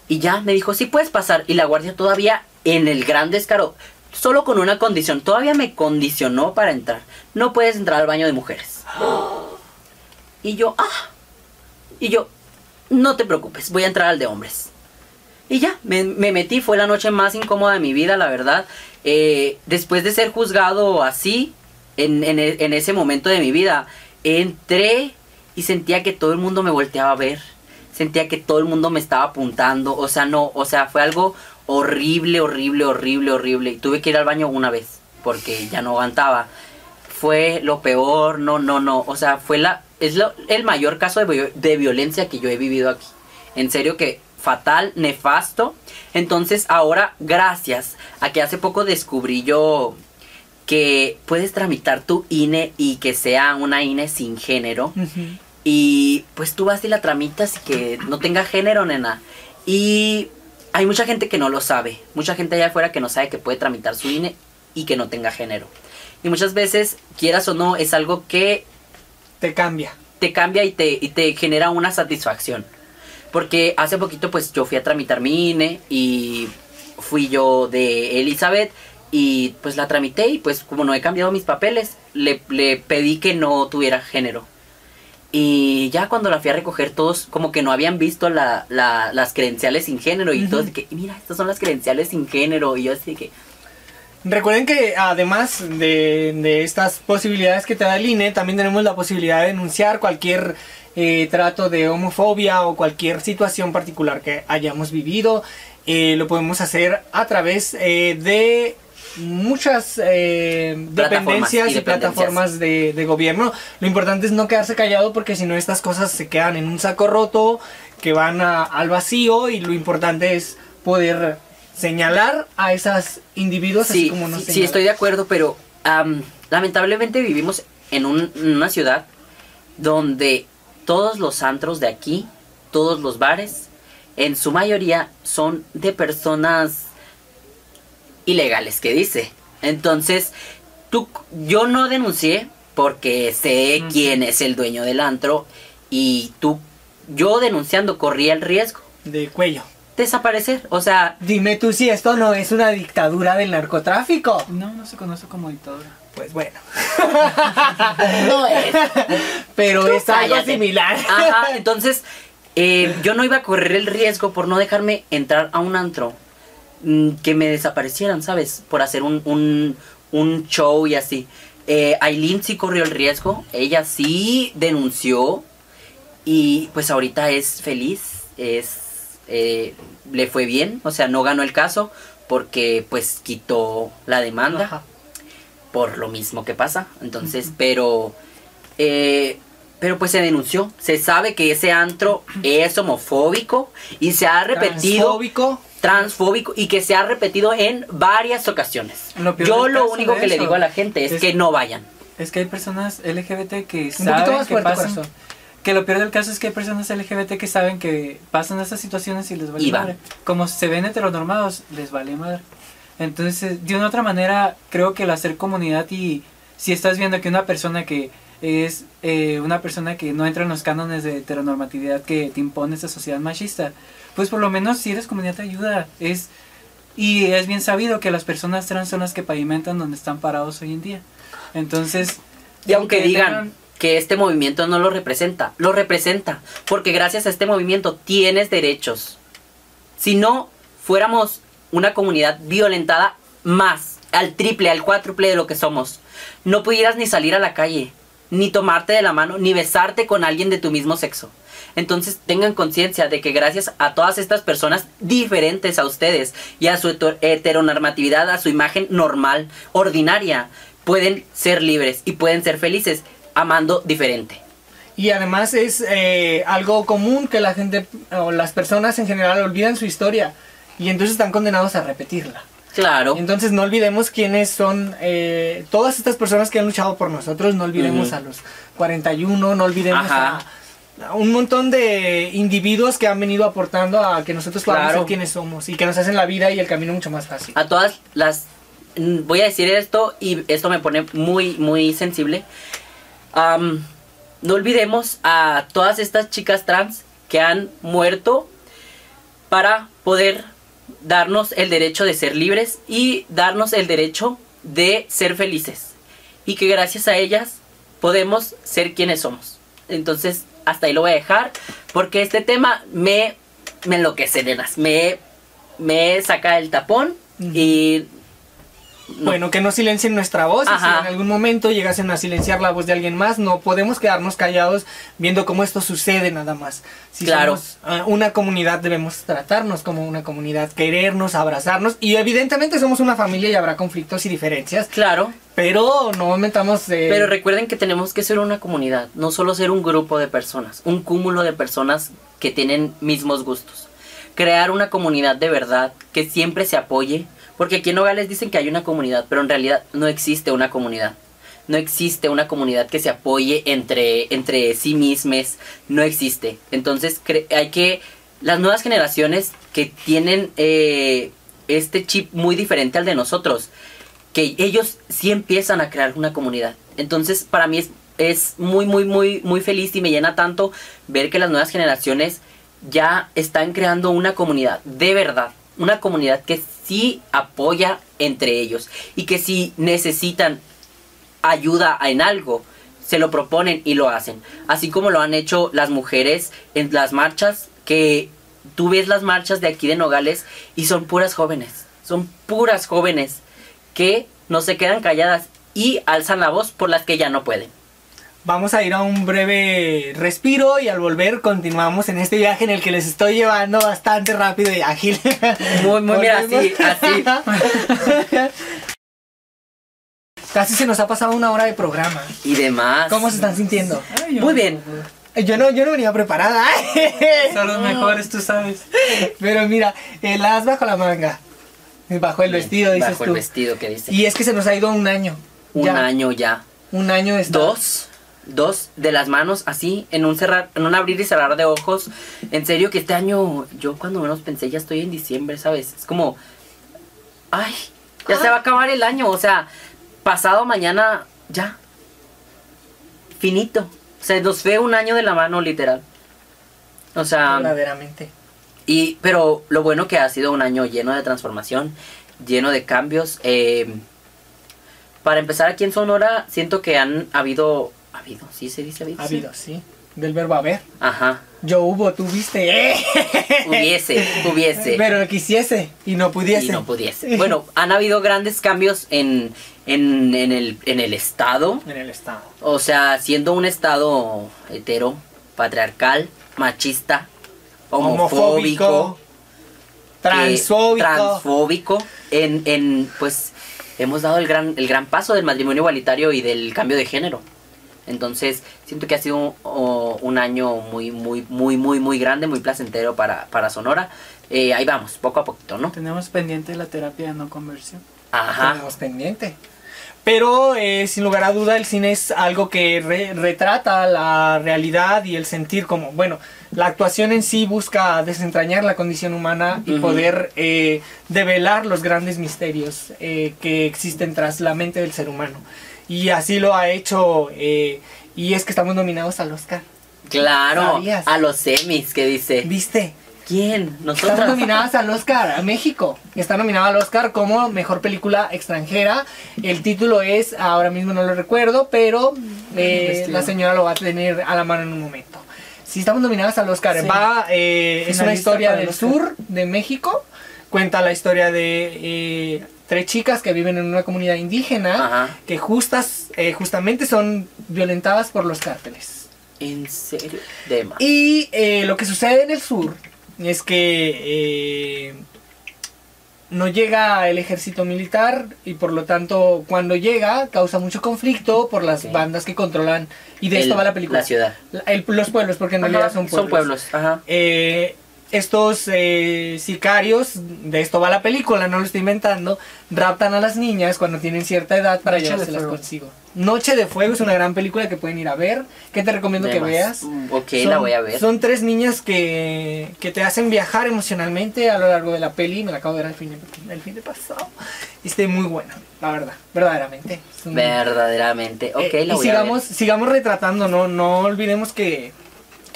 Y ya me dijo, sí puedes pasar. Y la guardia todavía en el gran descaro, solo con una condición, todavía me condicionó para entrar. No puedes entrar al baño de mujeres. Y yo, ah. Y yo, no te preocupes, voy a entrar al de hombres. Y ya, me, me metí, fue la noche más incómoda de mi vida, la verdad. Eh, después de ser juzgado así, en, en en ese momento de mi vida, entré y sentía que todo el mundo me volteaba a ver. Sentía que todo el mundo me estaba apuntando. O sea, no, o sea, fue algo horrible, horrible, horrible, horrible. Y tuve que ir al baño una vez, porque ya no aguantaba. Fue lo peor, no, no, no. O sea, fue la, es lo- el mayor caso de, de violencia que yo he vivido aquí. En serio que fatal, nefasto. Entonces ahora, gracias a que hace poco descubrí yo que puedes tramitar tu INE y que sea una INE sin género. Ujú. Y pues tú vas y la tramitas y que no tenga género, nena. Y hay mucha gente que no lo sabe. Mucha gente allá afuera que no sabe que puede tramitar su INE y que no tenga género. Y muchas veces, quieras o no, es algo que Te cambia. te cambia y te, y te genera una satisfacción. Porque hace poquito pues yo fui a tramitar mi INE y fui yo de Elizabeth y pues la tramité y pues como no he cambiado mis papeles, le, le pedí que no tuviera género. Y ya cuando la fui a recoger todos como que no habían visto la, la- las credenciales sin género y todos de que mira, estas son las credenciales sin género y yo así que Recuerden que además de, de estas posibilidades que te da el INE, también tenemos la posibilidad de denunciar cualquier eh, trato de homofobia o cualquier situación particular que hayamos vivido. Eh, lo podemos hacer a través eh, de muchas eh, dependencias y plataformas de, de gobierno. Lo importante es no quedarse callado porque si no estas cosas se quedan en un saco roto que van a- al vacío y lo importante es poder señalar a esos individuos así Sí, como nos sí, sí, estoy de acuerdo, pero am, lamentablemente vivimos en, un- en una ciudad donde todos los antros de aquí, todos los bares, en su mayoría son de personas ilegales, que dice. Entonces, tú, yo no denuncié porque sé quién es el dueño del antro y tú, yo denunciando corría el riesgo de cuello. desaparecer. O sea, Dime tú si esto no es una dictadura del narcotráfico. No, no se conoce como dictadura. Pues bueno. no es. Pero Tú es algo similar. Ajá, entonces eh, yo no iba a correr el riesgo por no dejarme entrar a un antro que me desaparecieran, ¿sabes? Por hacer un, un, un show y así. Eh, Aileen sí corrió el riesgo, ella sí denunció y pues ahorita es feliz, es eh, le fue bien, o sea, no ganó el caso porque pues quitó la demanda Ajá. por lo mismo que pasa. Entonces, pero. eh, pero pues se denunció. Se sabe que ese antro es homofóbico y se ha repetido. Transfóbico. Y que se ha repetido en varias ocasiones. Lo Yo lo único que le eso digo a la gente es, es- que no vayan. Es que hay personas LGBT que saben que fuerte, pasan. corazón. Que lo peor del caso es que hay personas LGBT que saben que pasan esas situaciones y les vale Y madre. Como se ven heteronormados, les vale madre. Entonces, de una otra manera, creo que el hacer comunidad y si estás viendo que una persona que es eh, una persona que no entra en los cánones de heteronormatividad que te impone esa sociedad machista, pues por lo menos si eres comunidad te ayuda. Es, y es bien sabido que las personas trans son las que pavimentan donde están parados hoy en día. Entonces, Y aunque que digan tengan- que este movimiento no lo representa, lo representa. Porque gracias a este movimiento tienes derechos. Si no fuéramos una comunidad violentada más, al triple, al cuádruple de lo que somos, no pudieras ni salir a la calle, ni tomarte de la mano, ni besarte con alguien de tu mismo sexo. Entonces tengan conciencia de que gracias a todas estas personas diferentes a ustedes y a su heter- heteronormatividad, a su imagen normal, ordinaria, pueden ser libres y pueden ser felices amando diferente. Y además es eh, algo común que la gente o las personas en general olvidan su historia y entonces están condenados a repetirla. Claro. Entonces no olvidemos quiénes son eh, todas estas personas que han luchado por nosotros, no olvidemos a los 41, no olvidemos Ajá. a, un montón de individuos que han venido aportando a que nosotros podamos Claro. ser quienes somos y que nos hacen la vida y el camino mucho más fácil. a todas las mm, voy a decir esto y esto me pone muy muy sensible no olvidemos a todas estas chicas trans que han muerto para poder darnos el derecho de ser libres y darnos el derecho de ser felices. Y que gracias a ellas podemos ser quienes somos. Entonces hasta ahí lo voy a dejar porque este tema me me enloquece nenas. Me me saca el tapón y no. Bueno, que no silencien nuestra voz. y si en algún momento llegasen a silenciar la voz de alguien más, no podemos quedarnos callados viendo cómo esto sucede nada más. Si Claro. somos ah, una comunidad, debemos tratarnos como una comunidad, querernos, abrazarnos. Y evidentemente somos una familia y habrá conflictos y diferencias. claro Pero no metamos. eh, Pero recuerden que tenemos que ser una comunidad, no solo ser un grupo de personas, un cúmulo de personas que tienen mismos gustos. Crear una comunidad de verdad que siempre se apoye, porque aquí en Nogales dicen que hay una comunidad, pero en realidad no existe una comunidad. No existe una comunidad que se apoye entre, entre sí mismas, no existe. Entonces hay que, las nuevas generaciones que tienen eh, este chip muy diferente al de nosotros, que ellos sí empiezan a crear una comunidad. Entonces, para mí es, es muy, muy, muy, muy feliz y me llena tanto ver que las nuevas generaciones ya están creando una comunidad, de verdad, una comunidad que sí apoya entre ellos y que si necesitan ayuda en algo, se lo proponen y lo hacen. Así como lo han hecho las mujeres en las marchas, que tú ves las marchas de aquí de Nogales y son puras jóvenes, son puras jóvenes que no se quedan calladas y alzan la voz por las que ya no pueden. Vamos a ir a un breve respiro y al volver continuamos en este viaje en el que les estoy llevando bastante rápido y ágil. Muy, muy, mira, así, así. Casi se nos ha pasado una hora de programa. Y demás. ¿Cómo se están sintiendo? Ay, Muy bien. Yo no, yo no venía preparada. Son los mejores, tú sabes. Pero mira, el as bajo la manga. Bajo el vestido, dices Bajo tú. el vestido que dice. Y es que se nos ha ido un año. Un Ya, año ya. Un año de estar- Dos. Dos de las manos así, en un cerrar, en un abrir y cerrar de ojos. En serio que este año, yo cuando menos pensé, ya estoy en diciembre, ¿sabes? Es como. Ay, ya se va a acabar el año. O sea, pasado mañana, ya. Finito. Se nos fue un año de la mano, literal. O sea, Verdaderamente. Y, pero lo bueno que ha sido un año lleno de transformación, lleno de cambios. eh, para empezar aquí en Sonora, siento que han habido... ¿Habido? ¿Sí se dice habido? Sí. habido, sí. Del verbo haber. Ajá. Yo hubo, tú viste. ¡eh! Hubiese, hubiese. Pero quisiese y no pudiese. Y no pudiese. Bueno, han habido grandes cambios en, en, en el, en el Estado. En el Estado. O sea, siendo un Estado hetero, patriarcal, machista, homofóbico, Homofóbico. Transfóbico. transfóbico, en, en, pues, hemos dado el gran, el gran paso del matrimonio igualitario y del cambio de género. Entonces, siento que ha sido o, un año muy, muy, muy, muy, muy grande, muy placentero para, para Sonora. Eh, ahí vamos, poco a poquito, ¿no? Tenemos pendiente la terapia de no conversión. Ajá. Tenemos pendiente. Pero eh, sin lugar a duda el cine es algo que re- retrata la realidad y el sentir como, bueno, la actuación en sí busca desentrañar la condición humana y poder eh, develar los grandes misterios eh, que existen tras la mente del ser humano. Y así lo ha hecho eh, y es que estamos nominados al Oscar. Claro, ¿Sabías? a los semis que dice. ¿Viste? ¿Quién? Están Nosotras. nominadas al Oscar, a México. Está nominada al Oscar como mejor película extranjera. El título es, ahora mismo no lo recuerdo, pero eh, la señora lo va a tener a la mano en un momento. Sí, estamos nominadas al Oscar. Sí. Va, eh, es una historia del sur de México. Cuenta la historia de eh, tres chicas que viven en una comunidad indígena Ajá. que justas, eh, justamente son violentadas por los cárteles. ¿En serio? Y eh, lo que sucede en el sur es que eh, no llega el ejército militar y por lo tanto cuando llega causa mucho conflicto por las bandas que controlan y de El- esto va la película. La ciudad. La- el- los pueblos, porque en realidad son pueblos. Son pueblos, ajá. Eh, estos eh, sicarios, de esto va la película, no lo estoy inventando, raptan a las niñas cuando tienen cierta edad para Noche llevárselas consigo. Noche de Fuego es una gran película que pueden ir a ver, que te recomiendo que veas. Mm, Ok, Son- la voy a ver. Son tres niñas que, que te hacen viajar emocionalmente a lo largo de la peli. Me la acabo de ver el fin de, el fin de pasado. Y está muy buena, la verdad, verdaderamente. Verdaderamente. Ok, Eh, la y voy a sigamos, ver. sigamos retratando, no, no olvidemos que,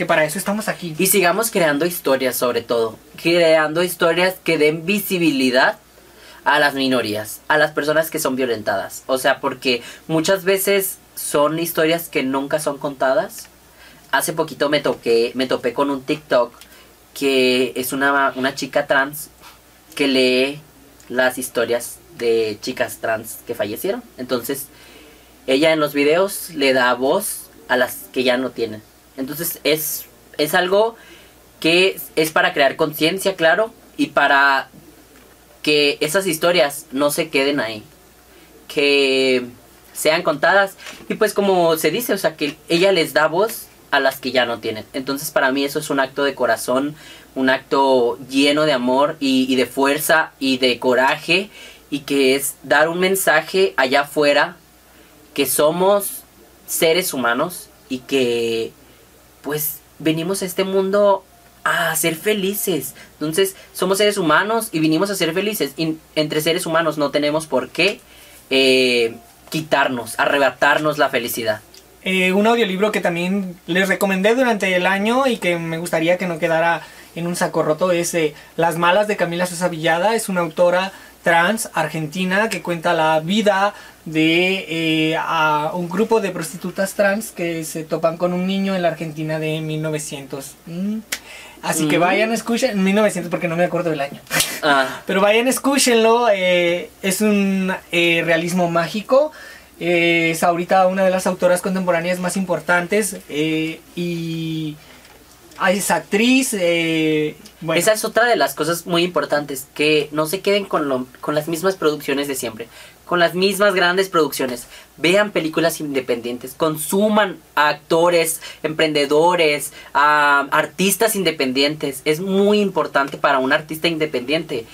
que para eso estamos aquí. Y sigamos creando historias sobre todo. Creando historias que den visibilidad a las minorías, a las personas que son violentadas. O sea, porque muchas veces son historias que nunca son contadas. Hace poquito me toqué, me topé con un TikTok que es una, una chica trans que lee las historias de chicas trans que fallecieron. Entonces, ella en los videos le da voz a las que ya no tienen. Entonces, es, es algo que es para crear conciencia, claro, y para que esas historias no se queden ahí. Que sean contadas. Y pues como se dice, o sea, que ella les da voz a las que ya no tienen. Entonces para mí eso es un acto de corazón, un acto lleno de amor y, y de fuerza y de coraje. Y que es dar un mensaje allá afuera que somos seres humanos y que pues venimos a este mundo a ser felices. Entonces, somos seres humanos y vinimos a ser felices. Y entre seres humanos no tenemos por qué eh, quitarnos, arrebatarnos la felicidad. Eh, un audiolibro que también les recomendé durante el año y que me gustaría que no quedara en un saco roto es eh, Las Malas de Camila Sosa Villada. Es una autora trans argentina que cuenta la vida de eh, a un grupo de prostitutas trans que se topan con un niño en la Argentina de 1900. Mm. Así que Mm. vayan, escuchen, 1900 porque no me acuerdo del año. Ah, Pero vayan, escúchenlo. eh, es un eh, realismo mágico. es ahorita una de las autoras contemporáneas más importantes. y es actriz. eh, bueno, Esa es otra de las cosas muy importantes, que no se queden con, lo, con las mismas producciones de siempre, con las mismas grandes producciones. Vean películas independientes, consuman a actores, emprendedores, a artistas independientes. Es muy importante para un artista independiente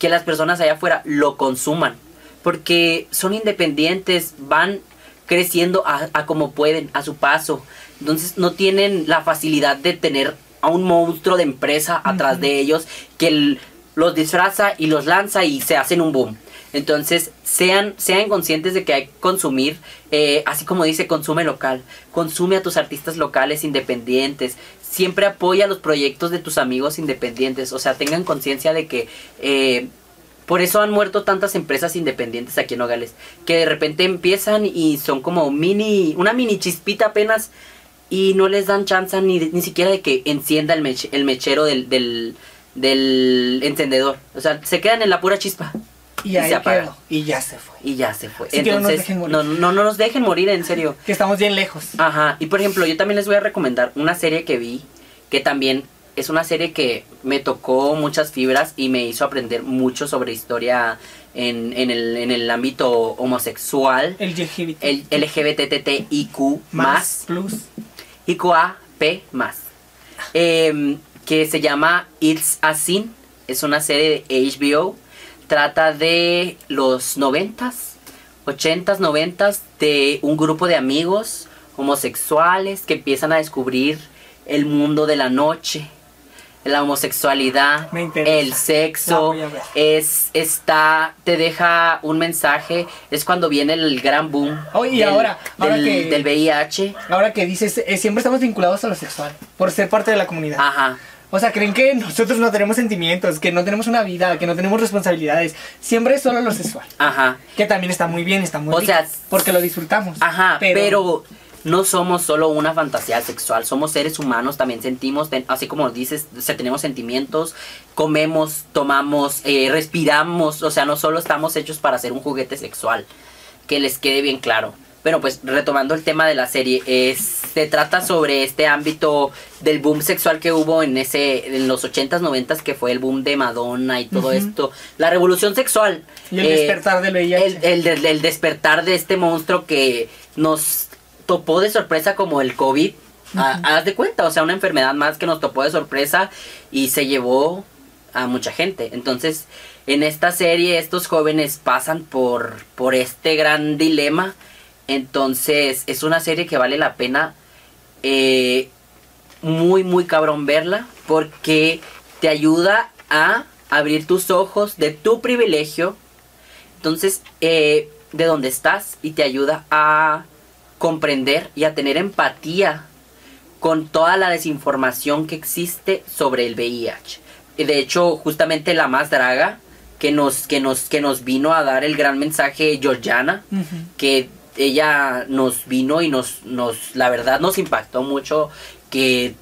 que las personas allá afuera lo consuman, porque son independientes, van creciendo a, a como pueden, a su paso. Entonces no tienen la facilidad de tener a un monstruo de empresa atrás de ellos que el- los disfraza y los lanza y se hacen un boom. Entonces sean, sean conscientes de que hay que consumir, eh, así como dice, consume local, consume a tus artistas locales independientes, siempre apoya los proyectos de tus amigos independientes. O sea, tengan conciencia de que eh, por eso han muerto tantas empresas independientes aquí en Nogales. Que de repente empiezan y son como mini, una mini chispita apenas y no les dan chance ni, ni siquiera de que encienda el, mech- el mechero del, del, del encendedor. O sea, se quedan en la pura chispa. Y Y ahí se apaga. quedó. Y ya se fue. Y ya se fue. Así que no nos Entonces, dejen morir. no, no, no nos dejen morir, en serio. Que estamos bien lejos. Ajá, y por ejemplo, yo también les voy a recomendar una serie que vi, que también es una serie que me tocó muchas fibras y me hizo aprender mucho sobre historia en, en, el, en el ámbito homosexual, El LGBT. el LGBTTIQ más, Plus. IQAP más, em, que se llama It's a Sin, es una serie de HBO, trata de los noventas, ochentas, noventas, de un grupo de amigos homosexuales que empiezan a descubrir el mundo de la noche, la homosexualidad, el sexo, es, está, te deja un mensaje, es cuando viene el gran boom Oh, y del, ahora- ahora del- que- del VIH. Ahora que dices, eh, siempre estamos vinculados a lo sexual. Por ser parte de la comunidad. Ajá. O sea, creen que nosotros no tenemos sentimientos, que no tenemos una vida, que no tenemos responsabilidades. Siempre es solo lo sexual. Ajá, Que también está muy bien, está muy O rico, sea, porque lo disfrutamos. ajá, pero, no somos solo una fantasía sexual, somos seres humanos, también sentimos, ten- así como dices, o sea, tenemos sentimientos, comemos, tomamos, eh, respiramos, o sea, no solo estamos hechos para ser un juguete sexual, que les quede bien claro. Bueno, pues retomando el tema de la serie, es, se trata sobre este ámbito del boom sexual que hubo en ese en los 80s, 90s, que fue el boom de Madonna y todo Ujú. esto, la revolución sexual. Y el Eh, despertar del VIH. el, el, del despertar de este monstruo que nos topó de sorpresa como el COVID. Ah, haz de cuenta, o sea, una enfermedad más que nos topó de sorpresa y se llevó a mucha gente. Entonces, en esta serie estos jóvenes pasan por, por este gran dilema. Entonces, es una serie que vale la pena eh, muy, muy cabrón verla porque te ayuda a abrir tus ojos de tu privilegio entonces, eh, de dónde estás y te ayuda a comprender y a tener empatía con toda la desinformación que existe sobre el VIH. Y De hecho, justamente la más draga que nos, que nos, que nos vino a dar el gran mensaje Georgiana, que ella nos vino y nos, nos, la verdad nos impactó mucho que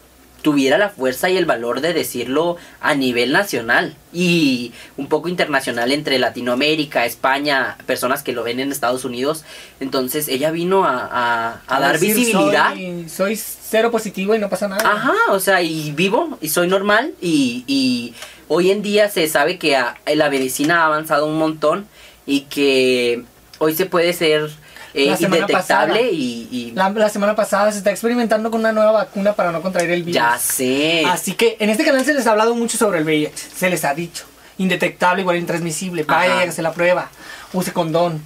tuviera la fuerza y el valor de decirlo a nivel nacional y un poco internacional entre Latinoamérica, España, personas que lo ven en Estados Unidos. Entonces ella vino a, a- a dar decir, visibilidad. Soy, soy cero positivo y no pasa nada. Ajá, o sea, y vivo y soy normal y, y hoy en día se sabe que la medicina ha avanzado un montón y que hoy se puede ser eh, La semana indetectable pasada. y, y La, la semana pasada se está experimentando con una nueva vacuna para no contraer el virus. ya sé. Así que en este canal se les ha hablado mucho sobre el VIH. Se les ha dicho. Indetectable, igual intransmisible. Vaya hágase la prueba. Use condón.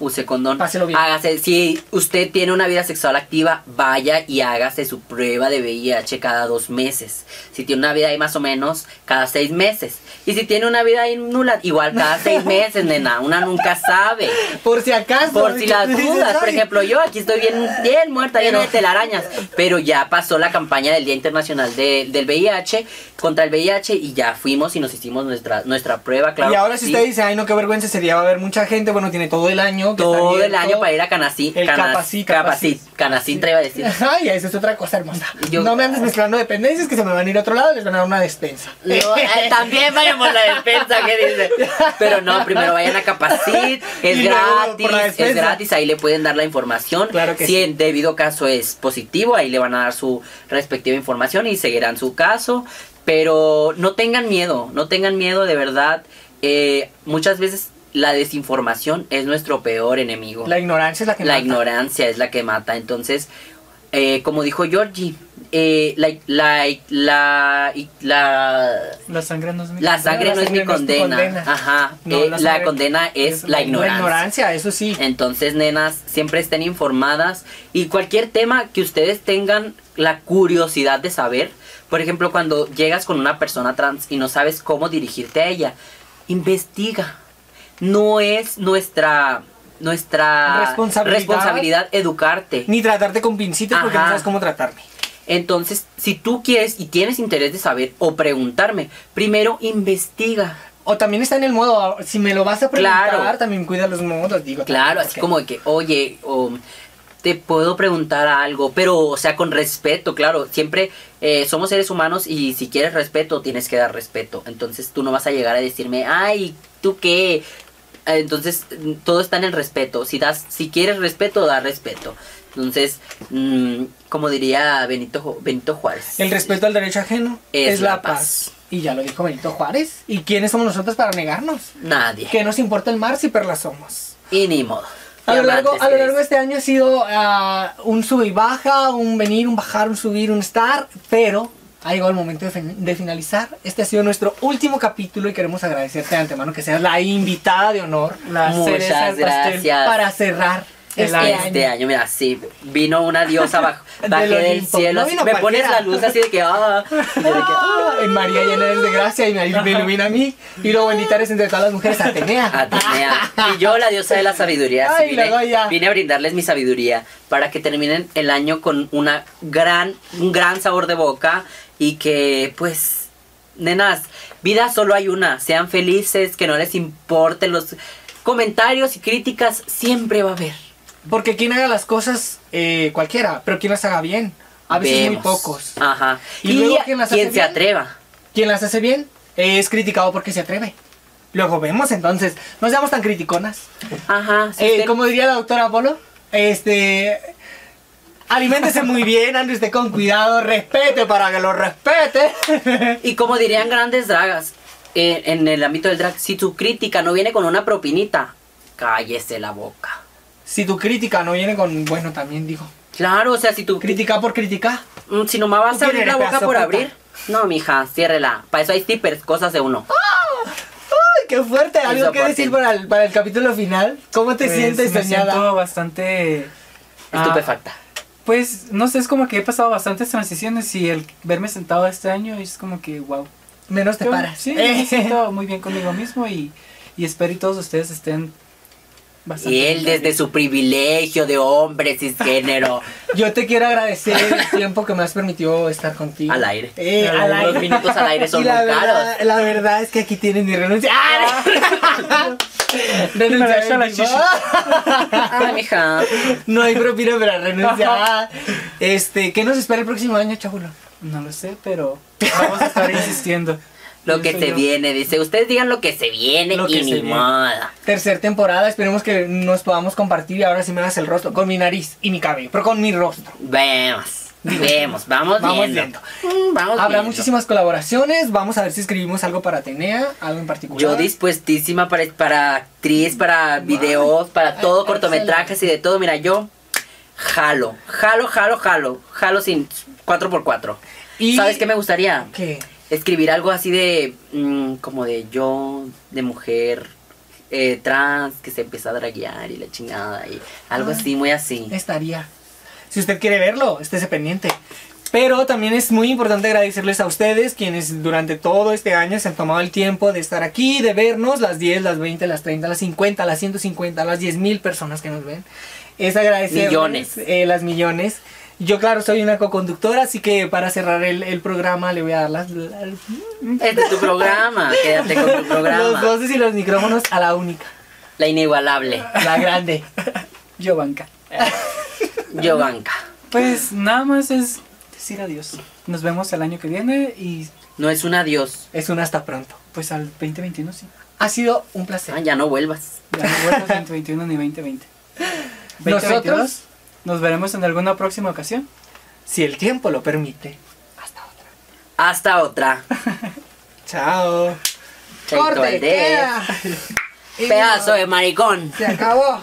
Use condón. Páselo bien. Hágase, si usted tiene una vida sexual activa, vaya y hágase su prueba de VIH cada dos meses. Si tiene una vida ahí más o menos, cada seis meses. Y si tiene una vida ahí nula, igual cada seis meses, nena. Una nunca sabe. Por si acaso. Por si las dudas, por ejemplo, yo aquí estoy bien, bien muerta, llena de telarañas, pero ya pasó la campaña del Día Internacional de- del VIH contra el VIH y ya fuimos y nos hicimos nuestra nuestra prueba, claro. y ahora si sí. usted dice, ay no, qué vergüenza, ese día va a haber mucha gente, bueno, tiene todo el año. Que está todo el año para ir a Canasí, El Canas- Capacit, Capacit. Canacintra iba a decir. Ay, eso es otra cosa hermosa. Yo- No me andes mezclando dependencias que se me van a ir a otro lado, les van a dar una despensa. No, eh, también vayan por la despensa, ¿qué dice? Pero no, primero vayan a Capacit, es Y gratis, es gratis, ahí le pueden dar la información. Claro que si sí. en debido caso es positivo, ahí le van a dar su respectiva información y seguirán su caso. Pero no tengan miedo, no tengan miedo de verdad. Eh, muchas veces la desinformación es nuestro peor enemigo. La ignorancia es la que La mata. ignorancia es la que mata. Entonces, eh, como dijo Georgie, eh, la, la, la, la, La sangre no es mi la sangre la no es mi es condena. condena. Ajá. No, eh, la la, condena es, la ignorancia. La ignorancia, eso sí. Entonces, nenas, siempre estén informadas y cualquier tema que ustedes tengan la curiosidad de saber, por ejemplo, cuando llegas con una persona trans y no sabes cómo dirigirte a ella, investiga. No es nuestra nuestra Responsabilidad. responsabilidad educarte. Ni tratarte con pincitas porque no sabes cómo tratarme. Entonces, si tú quieres y tienes interés de saber o preguntarme, primero investiga. O también está en el modo, si me lo vas a preguntar, Claro. también cuida los modos, digo. Claro, así como de que, oye, te puedo preguntar algo, pero, o sea, con respeto, claro. Siempre eh, somos seres humanos y si quieres respeto, tienes que dar respeto. Entonces tú no vas a llegar a decirme, ay, ¿tú qué? Entonces todo está en el respeto. Si das, si quieres respeto, da respeto. Entonces, mm, como diría Benito, Benito Juárez. El respeto al derecho ajeno Es es, la, paz. paz. Y ya lo dijo Benito Juárez. ¿Y quiénes somos nosotros para negarnos? Nadie. Que nos importa el mar si perlas somos. Y ni modo. A lo, largo, a lo largo de es. este año ha sido ah, un sube y baja, un venir, un bajar, un subir, un estar, pero ha llegado el momento de, fin- de finalizar. Este ha sido nuestro último capítulo y queremos agradecerte de antemano que seas la invitada de honor La Muchas gracias. para cerrar El este año. Este año, mira, sí, vino una diosa bajo, bajé del cielo, No me pones cualquiera. la luz así de que, ah, de que, Ah, en María llena eres de gracia y me, me ilumina a mí. Y luego bendita eres entre todas las mujeres, Atenea. Atenea. Y yo, la diosa de la sabiduría, sí, Ay, la vine, vine a brindarles mi sabiduría para que terminen el año con una gran, un gran sabor de boca y que, pues, nenas, vida solo hay una. Sean felices, que no les importen los comentarios y críticas, siempre va a haber. Porque quien haga las cosas, eh, cualquiera, pero quien las haga bien. A veces muy pocos. Ajá. Y Y, luego, quien, ¿quién las hace se bien? atreva. Quien las hace bien es criticado porque se atreve. Luego vemos entonces, no seamos tan criticonas. Ajá. Eh, como diría la doctora Polo, este. Aliméntese muy bien, ande usted con cuidado, respete para que lo respete. Y como dirían grandes dragas eh, en el ámbito del drag, si tu crítica no viene con una propinita, cállese la boca. si tu crítica no viene con. Bueno, también digo. Claro, o sea, si tu Crítica por criticar. Mm, si nomás vas ¿Tú a abrir la boca por puta? abrir, no, mija, ciérrela. Para eso hay zippers, cosas de uno. ¡Ay, qué fuerte! ¿Algo que decir para el, para el capítulo final? ¿Cómo te Pues, sientes me soñada? siento bastante... ah, Estupefacta. Pues, no sé, es como que he pasado bastantes transiciones y el verme sentado este año es como que, wow. Menos te paras. Sí, Eh. me siento muy bien conmigo mismo y, y espero y todos ustedes estén bastante Y él bien. desde su privilegio de hombre cisgénero Yo te quiero agradecer el tiempo que me has permitido estar contigo. al aire. Eh, al Los aire. minutos al aire son Y la muy verdad, caros. La verdad es que aquí tienes mi renuncia. ¡Ah! renuncia. Me la echo a la 25. chichi. Ay, mija. No hay propina para renunciar. Este, ¿qué nos espera el próximo año, chabulo? No lo sé, pero vamos a estar insistiendo. Lo que se yo. viene, dice. Ustedes digan lo que se viene Lo y que ni se viene. moda. Tercer temporada, esperemos que nos podamos compartir y ahora sí me hagas el rostro con mi nariz y mi cabello, pero con mi rostro. Vemos, vemos, vamos, Vamos viendo. viendo. Mm, vamos Habrá viendo. muchísimas colaboraciones, vamos a ver si escribimos algo para Atenea, algo en particular. Yo dispuestísima para, para actriz, para videos, para todo, cortometrajes y de todo. Mira, yo jalo, jalo, jalo, jalo, jalo sin 4x4. Y- ¿Sabes qué me gustaría? ¿Qué? Escribir algo así de, mm, como de yo, de mujer eh, trans, que se empieza a draguear y la chingada, y algo Ah. así, muy así. estaría. Si usted quiere verlo, estése pendiente. Pero también es muy importante agradecerles a ustedes, quienes durante todo este año se han tomado el tiempo de estar aquí, de vernos, las 10, las 20, las 30, las 50, las 150, las 10 mil personas que nos ven. Es agradecerles Millones. eh, las millones. Yo, claro, soy una co-conductora, así que para cerrar el, el programa le voy a dar las, las- Este es tu programa, quédate con tu los programa. voces y los micrófonos a la única, La inigualable, la grande. Yo banca. yo banca. Pues nada más es decir adiós. Nos vemos el año que viene y No es un adiós. Es un hasta pronto. pues al 2021 sí. Ha sido un placer. Ah, ya no vuelvas. Ya no vuelvo 2021 ni 2020. Nosotros, 2022, nos veremos en alguna próxima ocasión. si el tiempo lo permite. Hasta otra. Hasta otra. Chao. Corte. queda. Pedazo de maricón. Se acabó.